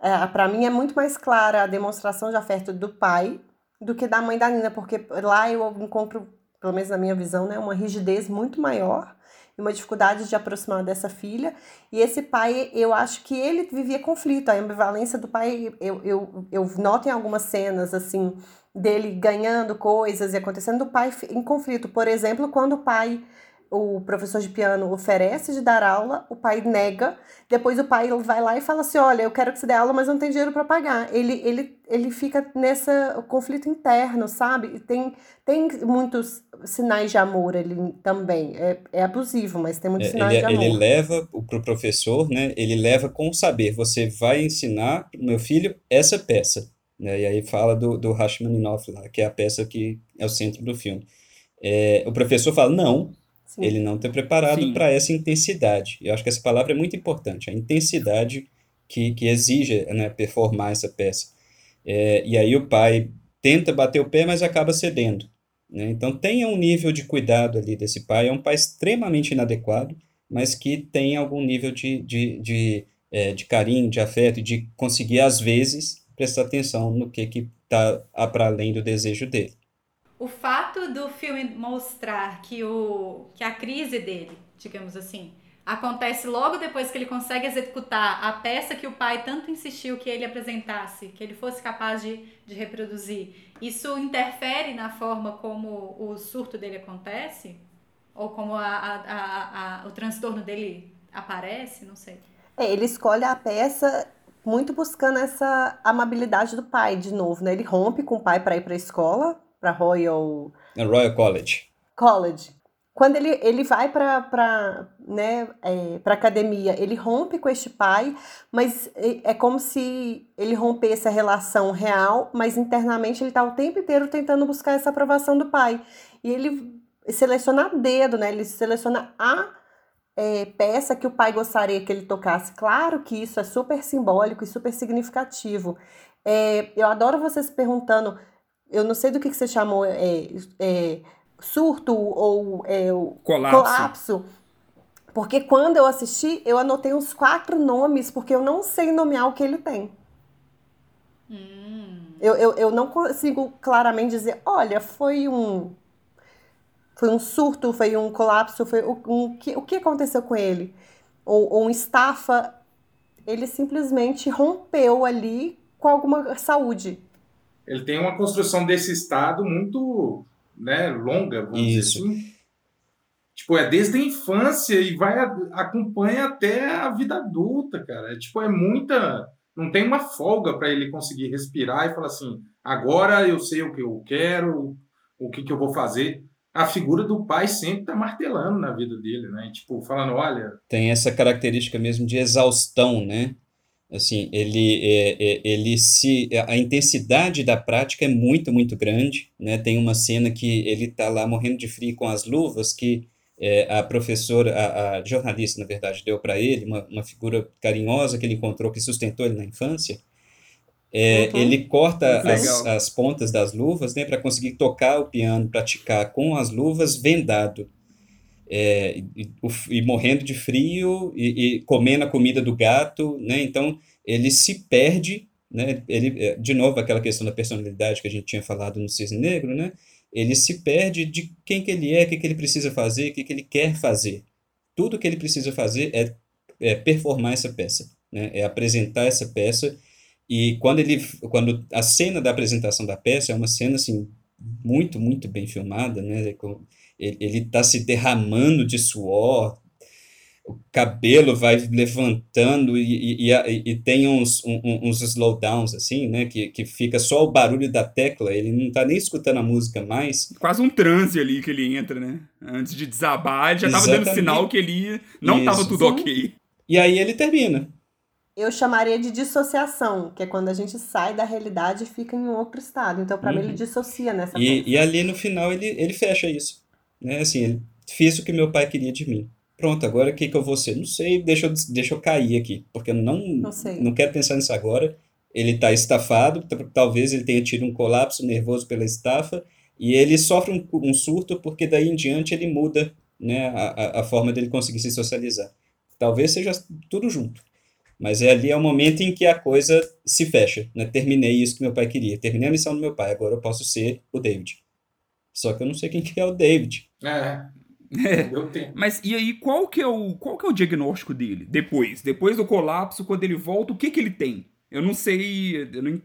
É, para mim é muito mais clara a demonstração de afeto do pai do que da mãe da Nina, porque lá eu encontro, pelo menos na minha visão, né, uma rigidez muito maior e uma dificuldade de aproximar dessa filha. E esse pai, eu acho que ele vivia conflito. A ambivalência do pai, eu, eu, eu noto em algumas cenas, assim, dele ganhando coisas e acontecendo, do pai em conflito. Por exemplo, quando o pai, o professor de piano, oferece de dar aula, o pai nega, depois o pai vai lá e fala assim: Olha, eu quero que você dê aula, mas não tem dinheiro para pagar. Ele, ele, ele fica nesse conflito interno, sabe? E tem, tem muitos sinais de amor ali também. É, é abusivo, mas tem muitos É, sinais Ele, de amor. ele leva para o professor, né? Ele leva com o saber. Você vai ensinar o meu filho essa peça, né? E aí fala do, do Rachmaninoff lá, que é a peça que é o centro do filme. É, o professor fala, não, Sim. ele não está preparado para essa intensidade. Eu acho que essa palavra é muito importante, a intensidade que, que exige, né, performar essa peça. É, e aí o pai tenta bater o pé, mas acaba cedendo. Né? Então tenha um nível de cuidado ali desse pai. É um pai extremamente inadequado, mas que tem algum nível de, de, de, é, de carinho, de afeto, de conseguir, às vezes, prestar atenção no que está para além do desejo dele. O fato do filme mostrar que, o, que a crise dele, digamos assim, acontece logo depois que ele consegue executar a peça que o pai tanto insistiu que ele apresentasse, que ele fosse capaz de, de reproduzir, isso interfere na forma como o surto dele acontece? Ou como a, a, a, o transtorno dele aparece? Não sei. É, ele escolhe a peça muito buscando essa amabilidade do pai, de novo, né? Ele rompe com o pai para ir para a escola, para Royal Royal College. College. Quando ele, ele vai para né, é, a academia, ele rompe com este pai, mas é, é como se ele rompesse a relação real, mas internamente ele está o tempo inteiro tentando buscar essa aprovação do pai. E ele seleciona a dedo, né? Ele seleciona a é, peça que o pai gostaria que ele tocasse. Claro que isso é super simbólico e super significativo. É, eu adoro vocês perguntando, eu não sei do que, que você chamou, é, é, surto ou é, Colapso. colapso. Porque quando eu assisti, eu anotei uns quatro nomes, porque eu não sei nomear o que ele tem. Hum. Eu, eu, eu não consigo claramente dizer, olha, foi um. Foi um surto, foi um colapso, foi um, um, que, o que aconteceu com ele? Ou, ou um estafa, ele simplesmente rompeu ali com alguma saúde. Ele tem uma construção desse estado muito né, longa, vamos Isso. dizer assim. Tipo, é desde a infância e vai acompanha até a vida adulta, cara. É, tipo, é muita. Não tem uma folga para ele conseguir respirar e falar assim: agora eu sei o que eu quero, o que, que eu vou fazer. A figura do pai sempre tá martelando na vida dele, né? Tipo, falando: olha, Tem essa característica mesmo de exaustão, né? Assim, ele, é, é, ele se, a intensidade da prática é muito, muito grande, né? Tem uma cena que ele tá lá morrendo de frio com as luvas que é, a professora, a, a jornalista, na verdade, deu para ele, uma, uma figura carinhosa que ele encontrou, que sustentou ele na infância. Uhum. Ele corta as, as pontas das luvas, né, para conseguir tocar o piano, praticar com as luvas vendado. É, e, e morrendo de frio e, e comendo a comida do gato, né? Então ele se perde, né? Ele, é, de novo, aquela questão da personalidade que a gente tinha falado no Cisne Negro, né? ele se perde de quem que ele é, o que, que ele precisa fazer, o que, que ele quer fazer. Tudo que ele precisa fazer é, é performar essa peça, né? é apresentar essa peça. E quando ele, quando a cena da apresentação da peça é uma cena assim muito, muito bem filmada, né? Ele está se derramando de suor, o cabelo vai levantando e, e, e tem uns, um, uns slowdowns, assim, né? Que, que fica só o barulho da tecla, ele não tá nem escutando a música mais. Quase um transe ali que ele entra, né? Antes de desabar, ele já Exatamente. tava dando sinal que ele não Isso. tava tudo Sim. ok. E aí ele termina. Eu chamaria de dissociação, que é quando a gente sai da realidade e fica em um outro estado. Então, para uhum. mim, ele uhum. dissocia nessa e, e ali no final ele, ele fecha isso. Né? Assim, ele fiz o que meu pai queria de mim. Pronto, agora o que, que eu vou ser? Não sei, deixa eu, deixa eu cair aqui, porque eu não, não, não quero pensar nisso agora. Ele está estafado, talvez ele tenha tido um colapso nervoso pela estafa, e ele sofre um, um surto porque daí em diante ele muda né, a, a forma dele conseguir se socializar. Talvez seja tudo junto. Mas é ali é o momento em que a coisa se fecha. Né? Terminei isso que meu pai queria. Terminei a missão do meu pai. Agora eu posso ser o David. Só que eu não sei quem que é o David. É. É. Mas e aí, qual que, é o, qual que é o diagnóstico dele? Depois, depois do colapso, quando ele volta, o que que ele tem? Eu não sei, eu não,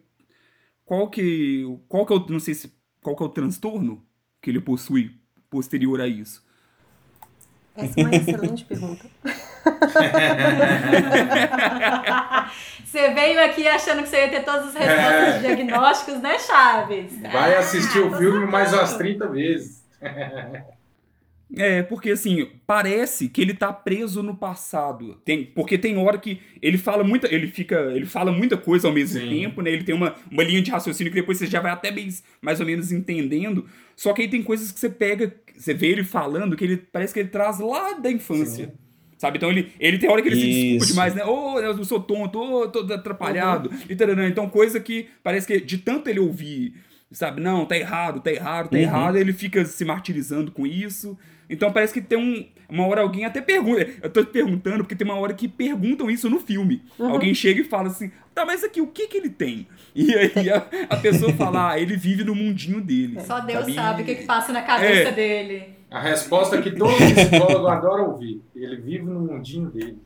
qual que, qual que é o, não sei se, qual que é o transtorno que ele possui posterior a isso. Essa é uma excelente pergunta. (laughs) (laughs) você veio aqui achando que você ia ter todas as respostas é. diagnósticos, né, Chaves? Vai assistir ah, o filme mais umas 30 vezes. É, porque assim, parece que ele tá preso no passado. Tem, porque tem hora que ele fala muita, ele fica, ele fala muita coisa ao mesmo Sim. tempo, né? Ele tem uma, uma linha de raciocínio que depois você já vai até bem, mais ou menos entendendo. Só que aí tem coisas que você pega, você vê ele falando que ele parece que ele traz lá da infância. Sim. Sabe? Então ele, ele tem hora que ele Isso. se desculpa demais, né? Ô, oh, eu sou tonto, ô, oh, tô atrapalhado, uhum. e taranã. Então, coisa que parece que de tanto ele ouvir, sabe? Não, tá errado, tá errado, tá uhum. errado, ele fica se martirizando com isso. Então parece que tem um, uma hora alguém até pergunta. Eu tô perguntando porque tem uma hora que perguntam isso no filme. Uhum. Alguém chega e fala assim: tá, mas aqui o que que ele tem? E aí a, a pessoa fala: ah, ele vive no mundinho dele. Só Deus sabe, sabe o que, que passa na cabeça é. dele. A resposta que todo psicólogo adora ouvir. Ele vive no mundinho dele.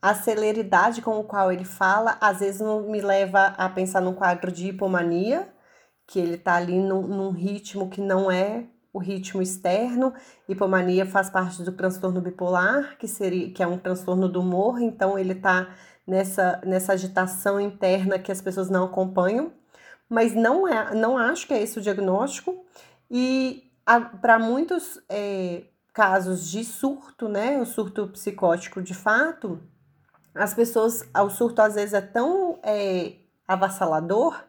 A celeridade com o qual ele fala, às vezes me leva a pensar num quadro de hipomania, que ele tá ali num, num ritmo que não é o ritmo externo. Hipomania faz parte do transtorno bipolar, que seria que é um transtorno do humor, então ele está nessa, nessa agitação interna que as pessoas não acompanham. Mas não é, não acho que é esse o diagnóstico. E para muitos é, casos de surto, né, o surto psicótico de fato, as pessoas, o surto às vezes é tão é, avassalador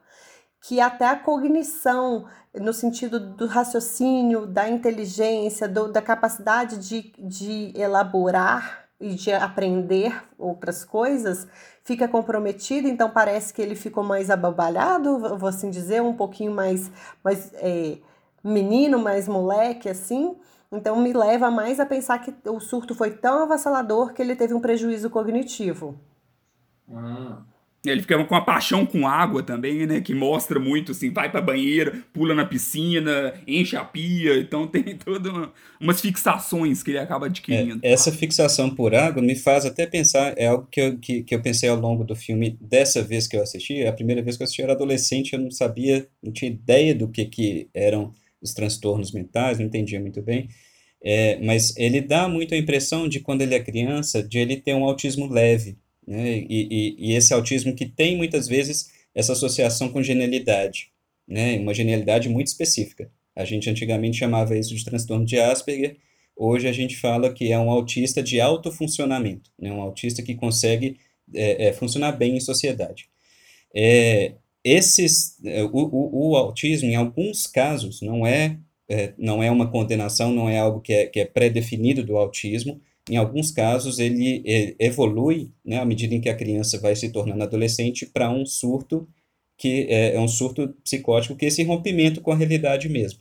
que até a cognição, no sentido do raciocínio, da inteligência, do, da capacidade de, de elaborar e de aprender outras coisas, fica comprometido, então parece que ele ficou mais ababalhado, vou assim dizer, um pouquinho mais, mais é, menino, mais moleque, assim. Então me leva mais a pensar que o surto foi tão avassalador que ele teve um prejuízo cognitivo. Hum. Ele fica com a paixão com água também, né? Que mostra muito, assim, vai pra banheira, pula na piscina, enche a pia. Então (laughs) tem todas uma, umas fixações que ele acaba adquirindo. É, essa fixação por água me faz até pensar, é algo que eu, que, que eu pensei ao longo do filme, dessa vez que eu assisti. É a primeira vez que eu assisti eu era adolescente, eu não sabia, não tinha ideia do que, que eram os transtornos mentais, não entendia muito bem. É, mas ele dá muito a impressão de quando ele é criança, de ele ter um autismo leve né? E, e, e, esse autismo que tem muitas vezes essa associação com genialidade, né? uma genialidade muito específica. A gente antigamente chamava isso de transtorno de Asperger, hoje a gente fala que é um autista de alto funcionamento, né? um autista que consegue é, é, funcionar bem em sociedade. É, esses, é, o, o, o, autismo, em alguns casos, não é, é, não é uma condenação, não é algo que é, que é pré-definido do autismo, em alguns casos, ele evolui, né, à medida em que a criança vai se tornando adolescente, para um surto que é, é, um surto psicótico, que é esse rompimento com a realidade mesmo.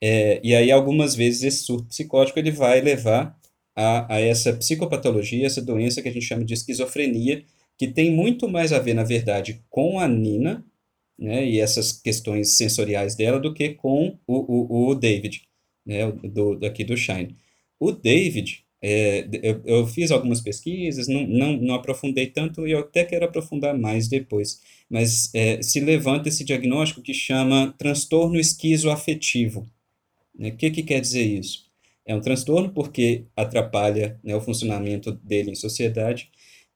É, e aí, algumas vezes, esse surto psicótico ele vai levar a, a essa psicopatologia, essa doença que a gente chama de esquizofrenia, que tem muito mais a ver, na verdade, com a Nina né, e essas questões sensoriais dela do que com o, o, o David, né, do, daqui do Shine. O David, é, eu, eu, fiz algumas pesquisas, não, não, não aprofundei tanto e eu até quero aprofundar mais depois, mas é, se levanta esse diagnóstico que chama transtorno esquizoafetivo. Né? O que, que quer dizer isso? É um transtorno porque atrapalha né, o funcionamento dele em sociedade,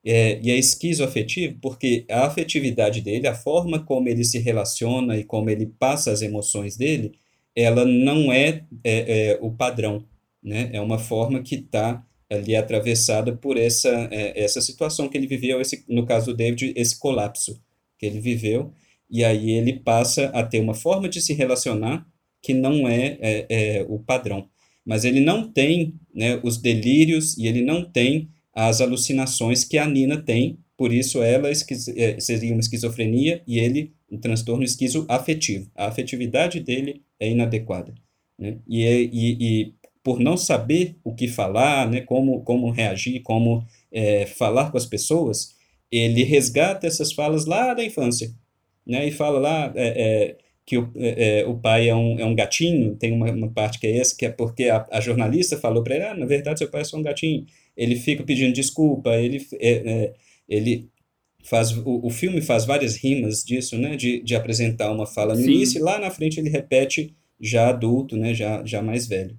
é, e é esquizoafetivo porque a afetividade dele, a forma como ele se relaciona e como ele passa as emoções dele, ela não é, é, é o padrão, né? É uma forma que está ali atravessada por essa, é, essa situação que ele viveu, esse, no caso do David, esse colapso que ele viveu, e aí ele passa a ter uma forma de se relacionar que não é, é, é o padrão. Mas ele não tem né, os delírios e ele não tem as alucinações que a Nina tem, por isso ela é, seria uma esquizofrenia e ele um transtorno esquizoafetivo. A afetividade dele é inadequada. Né? E, é, e, e, por não saber o que falar, né, como, como reagir, como é, falar com as pessoas, ele resgata essas falas lá da infância. Né, e fala lá é, é que o, é, é, o pai é um, é um gatinho, tem uma, uma parte que é essa, que é porque a, a jornalista falou para ele, ah, na verdade seu pai é só um gatinho. Ele fica pedindo desculpa, ele, ele faz o, o filme faz várias rimas disso, né, de, de apresentar uma fala no Sim. início e lá na frente ele repete já adulto, né, já, já mais velho.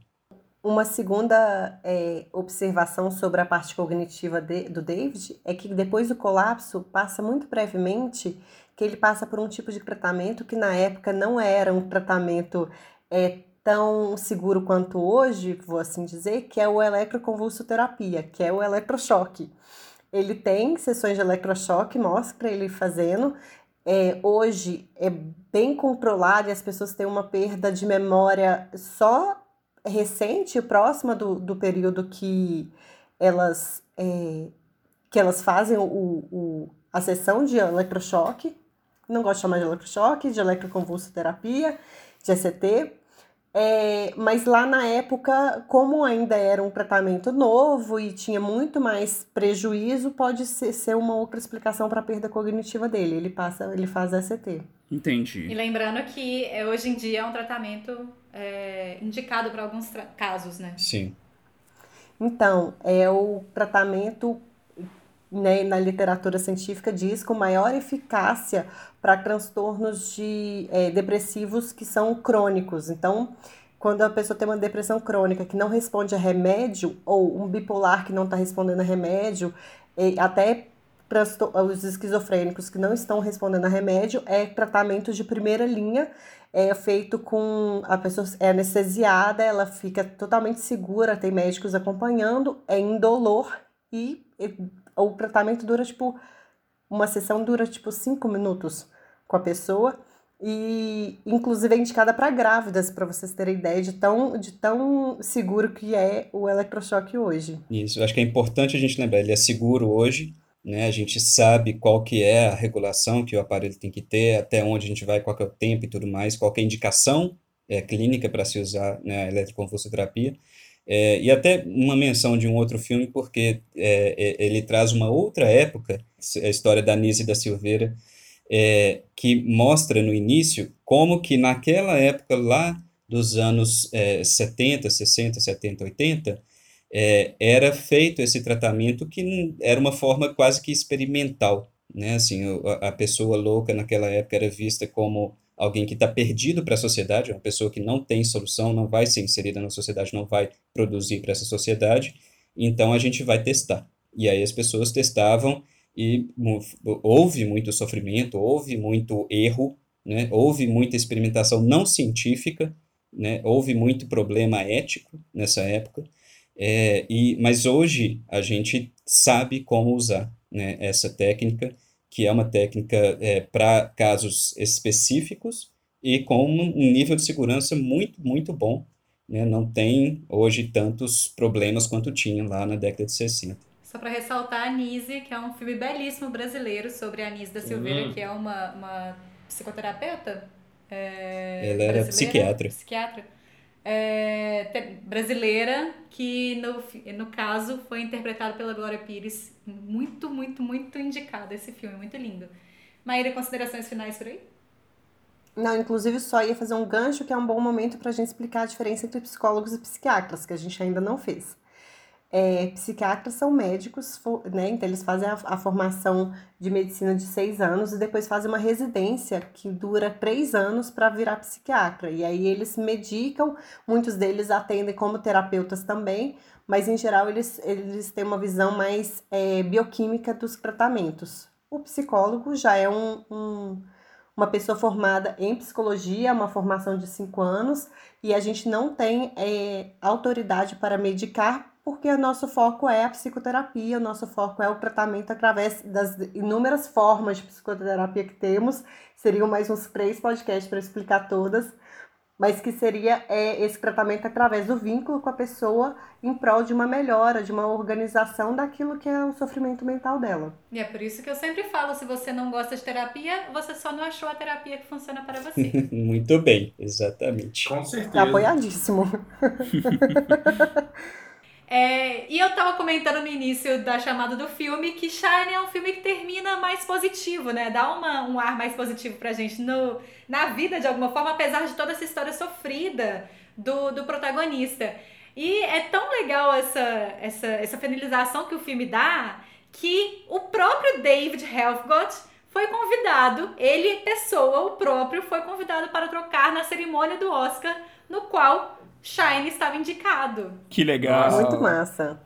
Uma segunda é, observação sobre a parte cognitiva de, do David é que depois do colapso, passa muito brevemente que ele passa por um tipo de tratamento que na época não era um tratamento é, tão seguro quanto hoje, vou assim dizer, que é o eletroconvulsoterapia, que é o eletrochoque. Ele tem sessões de eletrochoque, mostra ele fazendo. É, hoje é bem controlado e as pessoas têm uma perda de memória só recente, próxima do, do período que elas, é, que elas fazem o, o, a sessão de eletrochoque, não gosto de chamar de eletrochoque, de eletroconvulsoterapia, de ECT, é, mas lá na época, como ainda era um tratamento novo e tinha muito mais prejuízo, pode ser, ser uma outra explicação para a perda cognitiva dele. Ele passa, ele faz ECT. Entendi. E lembrando que é, hoje em dia é um tratamento é, indicado para alguns casos, né? Sim. Então, é o tratamento né, na literatura científica diz com maior eficácia para transtornos de é, depressivos que são crônicos. Então, quando a pessoa tem uma depressão crônica que não responde a remédio, ou um bipolar que não está respondendo a remédio, até os esquizofrênicos que não estão respondendo a remédio, é tratamento de primeira linha, é feito com a pessoa é anestesiada, ela fica totalmente segura, tem médicos acompanhando, é indolor e, e o tratamento dura tipo uma sessão dura tipo cinco minutos com a pessoa e inclusive é indicada para grávidas, para vocês terem ideia de tão, de tão seguro que é o eletrochoque hoje. Isso, acho que é importante a gente lembrar, ele é seguro hoje, né? A gente sabe qual que é a regulação que o aparelho tem que ter, até onde a gente vai, qual que é o tempo e tudo mais, qual que é a indicação é, clínica para se usar né, a eletroconvulsoterapia. É, e até uma menção de um outro filme, porque é, é ele traz uma outra época, a história da Nise da Silveira, é, que mostra no início como que naquela época lá dos anos é, 70, 60, 70, 80, é, era feito esse tratamento que era uma forma quase que experimental, né? Assim, a, a pessoa louca naquela época era vista como alguém que está perdido para a sociedade, uma pessoa que não tem solução, não vai ser inserida na sociedade, não vai produzir para essa sociedade, então a gente vai testar. E aí as pessoas testavam e houve muito sofrimento, houve muito erro, né? houve muita experimentação não científica, né? houve muito problema ético nessa época, é, e, mas hoje a gente sabe como usar né, essa técnica que é uma técnica é, para casos específicos e com um nível de segurança muito, muito bom. Né? Não tem hoje tantos problemas quanto tinha lá na década de 60. Só para ressaltar, a Nise, que é um filme belíssimo brasileiro sobre a Nise da Silveira, uhum. que é uma, uma psicoterapeuta. É, Ela era psiquiatra. Psiquiatra é, brasileira, que no, no caso foi interpretado pela Glória Pires. Muito, muito, muito indicado esse filme, muito lindo. Maíra, considerações finais por aí? Não, inclusive só ia fazer um gancho que é um bom momento para a gente explicar a diferença entre psicólogos e psiquiatras, que a gente ainda não fez. É, psiquiatras são médicos, né? Então eles fazem a, a, formação de medicina de seis anos e depois fazem uma residência que dura três anos para virar psiquiatra. E aí eles medicam, muitos deles atendem como terapeutas também, mas em geral eles, eles têm uma visão mais é, bioquímica dos tratamentos. O psicólogo já é um, um uma pessoa formada em psicologia, uma formação de cinco anos, e a gente não tem é, autoridade para medicar, porque o nosso foco é a psicoterapia, o nosso foco é o tratamento através das inúmeras formas de psicoterapia que temos. Seriam mais uns três podcasts para explicar todas, mas que seria é, esse tratamento através do vínculo com a pessoa em prol de uma melhora, de uma organização daquilo que é o sofrimento mental dela. E é por isso que eu sempre falo, se você não gosta de terapia, você só não achou a terapia que funciona para você. (laughs) Muito bem, exatamente. Com certeza. Apoiadíssimo. (laughs) É, e eu tava comentando no início da chamada do filme que Shine é um filme que termina mais positivo, né? Dá uma, um ar mais positivo pra gente no, na vida, de alguma forma, apesar de toda essa história sofrida do, do protagonista. E é tão legal essa, essa, essa finalização que o filme dá que o próprio David Helfgott foi convidado, ele, pessoa, o próprio, foi convidado para trocar na cerimônia do Oscar, no qual Shine estava indicado. Que legal. Muito massa.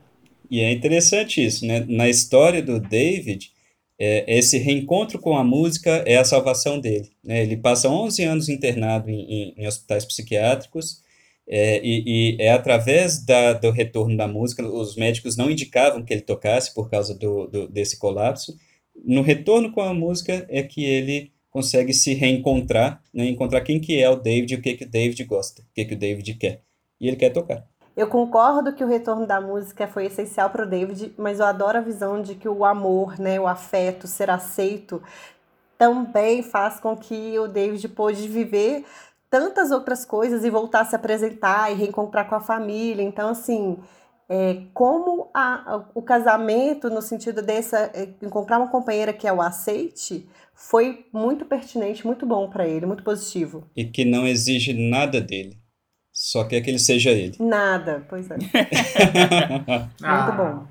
E é interessante isso, né? Na história do David, é, esse reencontro com a música é a salvação dele. Né? Ele passa 11 anos internado em, em, em hospitais psiquiátricos é, e, e, é através da, do retorno da música, os médicos não indicavam que ele tocasse por causa do, do, desse colapso. No retorno com a música é que ele consegue se reencontrar, né, encontrar quem que é o David e o que que o David gosta, o que que o David quer. E ele quer tocar. Eu concordo que o retorno da música foi essencial para o David, mas eu adoro a visão de que o amor, né, o afeto, ser aceito, também faz com que o David pôde viver tantas outras coisas e voltar a se apresentar e reencontrar com a família. Então, assim, é, como a, o casamento, no sentido dessa, é, encontrar uma companheira que é o aceite, foi muito pertinente, muito bom para ele, muito positivo. E que não exige nada dele. Só quer que ele seja ele. Nada, pois é. (laughs) Ah. muito bom.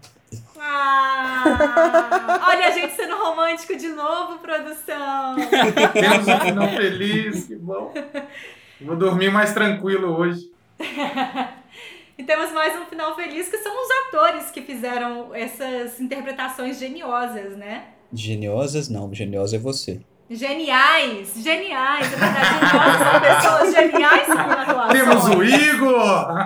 Ah, olha a gente sendo romântico de novo, produção. Temos um final feliz, que bom. Vou dormir mais tranquilo hoje. (laughs) E temos mais um final feliz, que são os atores que fizeram essas interpretações geniosas, né? Geniosas não, geniosa é você. Geniais, geniais, é verdade, geniosas são pessoas geniais na atuação. Temos o Igor!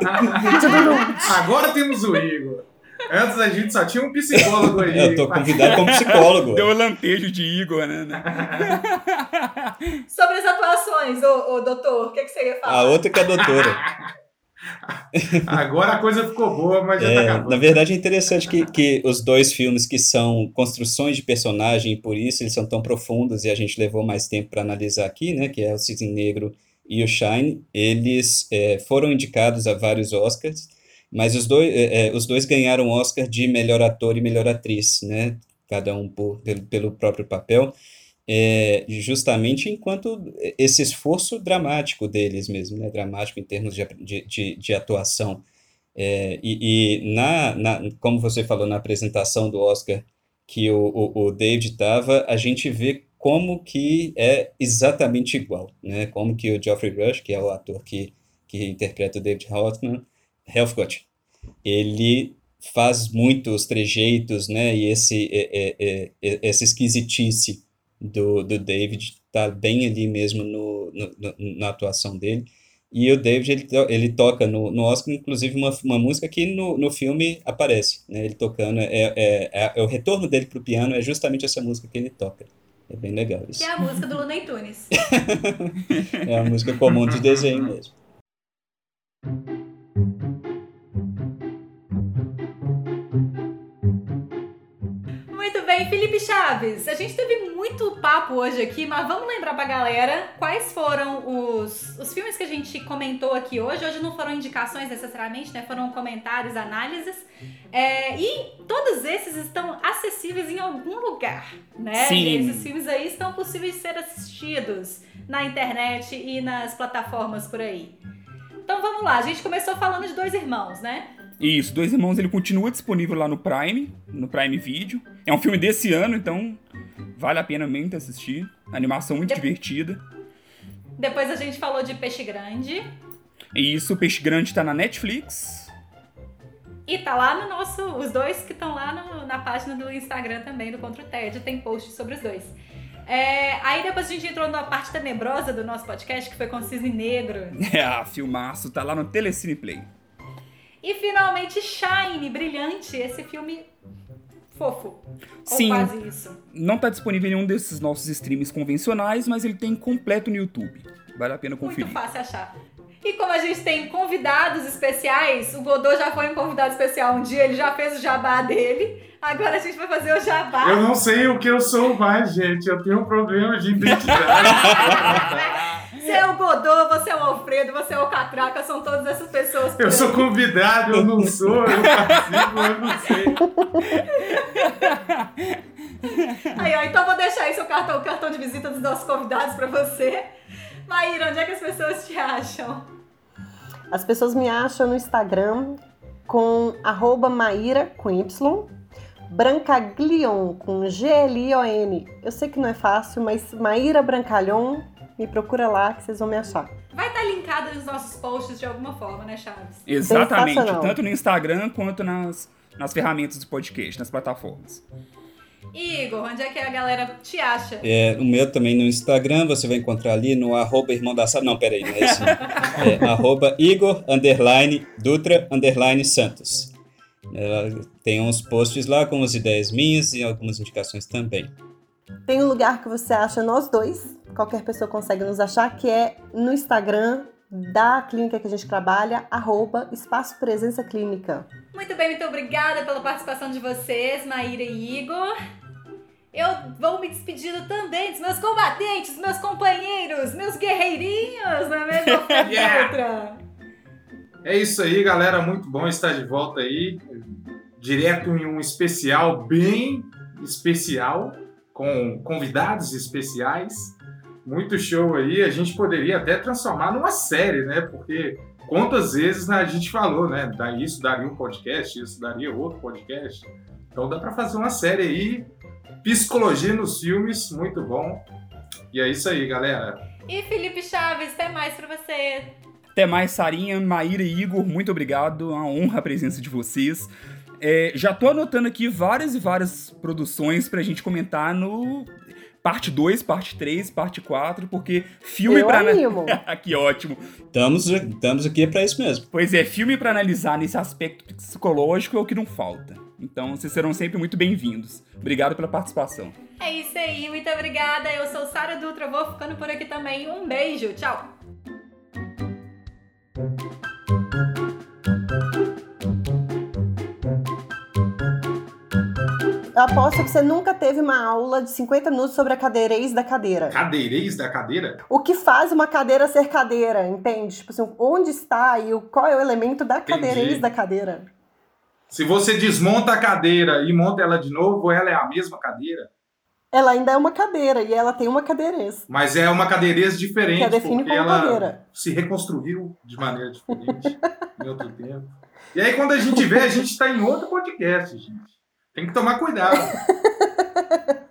(laughs) Agora temos o Igor. Antes a gente só tinha um psicólogo aí. Eu tô convidado como psicólogo. Deu o lampejo de Igor, né? Sobre as atuações, ô, ô doutor, o que, que você ia falar? A outra que é a doutora. Agora a coisa ficou boa, mas já tá É, acabando. na verdade é interessante que, que os dois filmes que são construções de personagem e por isso eles são tão profundos e a gente levou mais tempo para analisar aqui, né, que é o Cisne Negro e o Shine, eles é, foram indicados a vários Oscars, mas os dois, é, é, os dois ganharam Oscar de melhor ator e melhor atriz, né, cada um por, pelo, pelo próprio papel, é, justamente enquanto esse esforço dramático deles mesmo, né, dramático em termos de, de, de, atuação. É, e e na, na, como você falou na apresentação do Oscar que o, o, o David estava, a gente vê como que é exatamente igual, né? Como que o Geoffrey Rush, que é o ator que, que interpreta o David Hoffman, Helfgott, ele faz muito os trejeitos, né? E esse, é, é, é- essa esquisitice do, do David tá bem ali mesmo no, no- na atuação dele. E o David, ele, ele toca no, no Oscar, inclusive, uma, uma música que no, no filme aparece, né? Ele tocando, é, é, é, é o retorno dele pro piano, é justamente essa música que ele toca. É bem legal isso. Que é a música do Looney Tunes. (laughs) É uma música comum de desenho mesmo. Bem, Felipe Chaves. A gente teve muito papo hoje aqui, mas vamos lembrar pra galera quais foram os, os filmes que a gente comentou aqui hoje. Hoje não foram indicações necessariamente, né? Foram comentários, análises. É, e todos esses estão acessíveis em algum lugar, né? Sim. Esses filmes aí estão possíveis de ser assistidos na internet e nas plataformas por aí. Então vamos lá, a gente começou falando de dois irmãos, né? Isso, Dois Irmãos ele continua disponível lá no Prime, no Prime Video. É um filme desse ano, então vale a pena muito assistir. Animação muito De- divertida. Depois a gente falou de Peixe Grande. Isso, Peixe Grande tá na Netflix. E tá lá no nosso. Os dois que estão lá no- na página do Instagram também, do Contra o TED, tem post sobre os dois. É, aí depois a gente entrou na parte tenebrosa do nosso podcast, que foi com o Cisne Negro. (laughs) É, filmaço, tá lá no Telecine Play. E finalmente Shine, brilhante, esse filme fofo. Sim. Ou quase isso. Não tá disponível em nenhum desses nossos streams convencionais, mas ele tem completo no YouTube. Vale a pena Muito conferir. fácil achar. E como a gente tem convidados especiais, o Godot já foi um convidado especial um dia, ele já fez o jabá dele. Agora a gente vai fazer o jabá. Eu não sei o que eu sou mais, gente. Eu tenho um problema de identidade. (laughs) Você é o Godot, você é o Alfredo, você é o Catraca, são todas essas pessoas. Eu sou convidado, eu não sou, eu participo, eu não sei. (laughs) Aí, ó, então eu vou deixar aí seu cartão, o cartão de visita dos nossos convidados pra você. Maíra, onde é que as pessoas te acham? As pessoas me acham no Instagram com arroba Maíra com Y, Brancaglion com G-L-I-O-N. Eu sei que não é fácil, mas Maíra Brancalhon, me procura lá que vocês vão me achar. Vai estar linkado nos nossos posts de alguma forma, né, Chaves? Exatamente, tanto no Instagram quanto nas, nas ferramentas do podcast, nas plataformas. Igor, onde é que a galera te acha? É, o meu também no Instagram, você vai encontrar ali no arroba irmão da sala. Não, peraí, não é isso. É arroba Igor underline Dutra underline Santos. Ela tem uns posts lá com as ideias minhas e algumas indicações também. Tem um lugar que você acha nós dois, qualquer pessoa consegue nos achar, que é no Instagram da clínica que a gente trabalha, arroba Espaço Presença Clínica. Muito bem, muito obrigada pela participação de vocês, Maíra e Igor. Eu vou me despedindo também dos meus combatentes, meus companheiros, meus guerreirinhos, não é mesmo? (laughs) Yeah! É isso aí, galera. Muito bom estar de volta aí. Direto em um especial bem especial, com convidados especiais. Muito show aí. A gente poderia até transformar numa série, né? Porque quantas vezes né, a gente falou, né? Isso daria um podcast, isso daria outro podcast. Então dá para fazer uma série aí. Psicologia nos filmes, muito bom. E é isso aí, galera. E Felipe Chaves, até mais pra você. Até mais, Sarinha, Maíra e Igor, muito obrigado. É uma honra a presença de vocês. É, já tô anotando aqui várias e várias produções pra gente comentar no parte 2, parte 3, parte 4, porque filme Eu pra. animo. (laughs) que ótimo. Estamos, estamos aqui para isso mesmo. Pois é, filme pra analisar nesse aspecto psicológico é o que não falta. Então, vocês serão sempre muito bem-vindos. Obrigado pela participação. É isso aí, muito obrigada. Eu sou Sara Dutra, vou ficando por aqui também. Um beijo, tchau. Eu aposto que você nunca teve uma aula de 50 minutos sobre a cadeirez da cadeira. Cadeirês da cadeira? O que faz uma cadeira ser cadeira, entende? Tipo assim, onde está e qual é o elemento da Entendi. cadeirez da cadeira? Se você desmonta a cadeira e monta ela de novo, ela é a mesma cadeira. Ela ainda é uma cadeira e ela tem uma cadeirez. Mas é uma cadeireza diferente, Que a define porque como ela cadeira. se reconstruiu de maneira diferente em outro tempo. E aí, quando a gente vê, a gente está em outro podcast, gente. Tem que tomar cuidado. (laughs)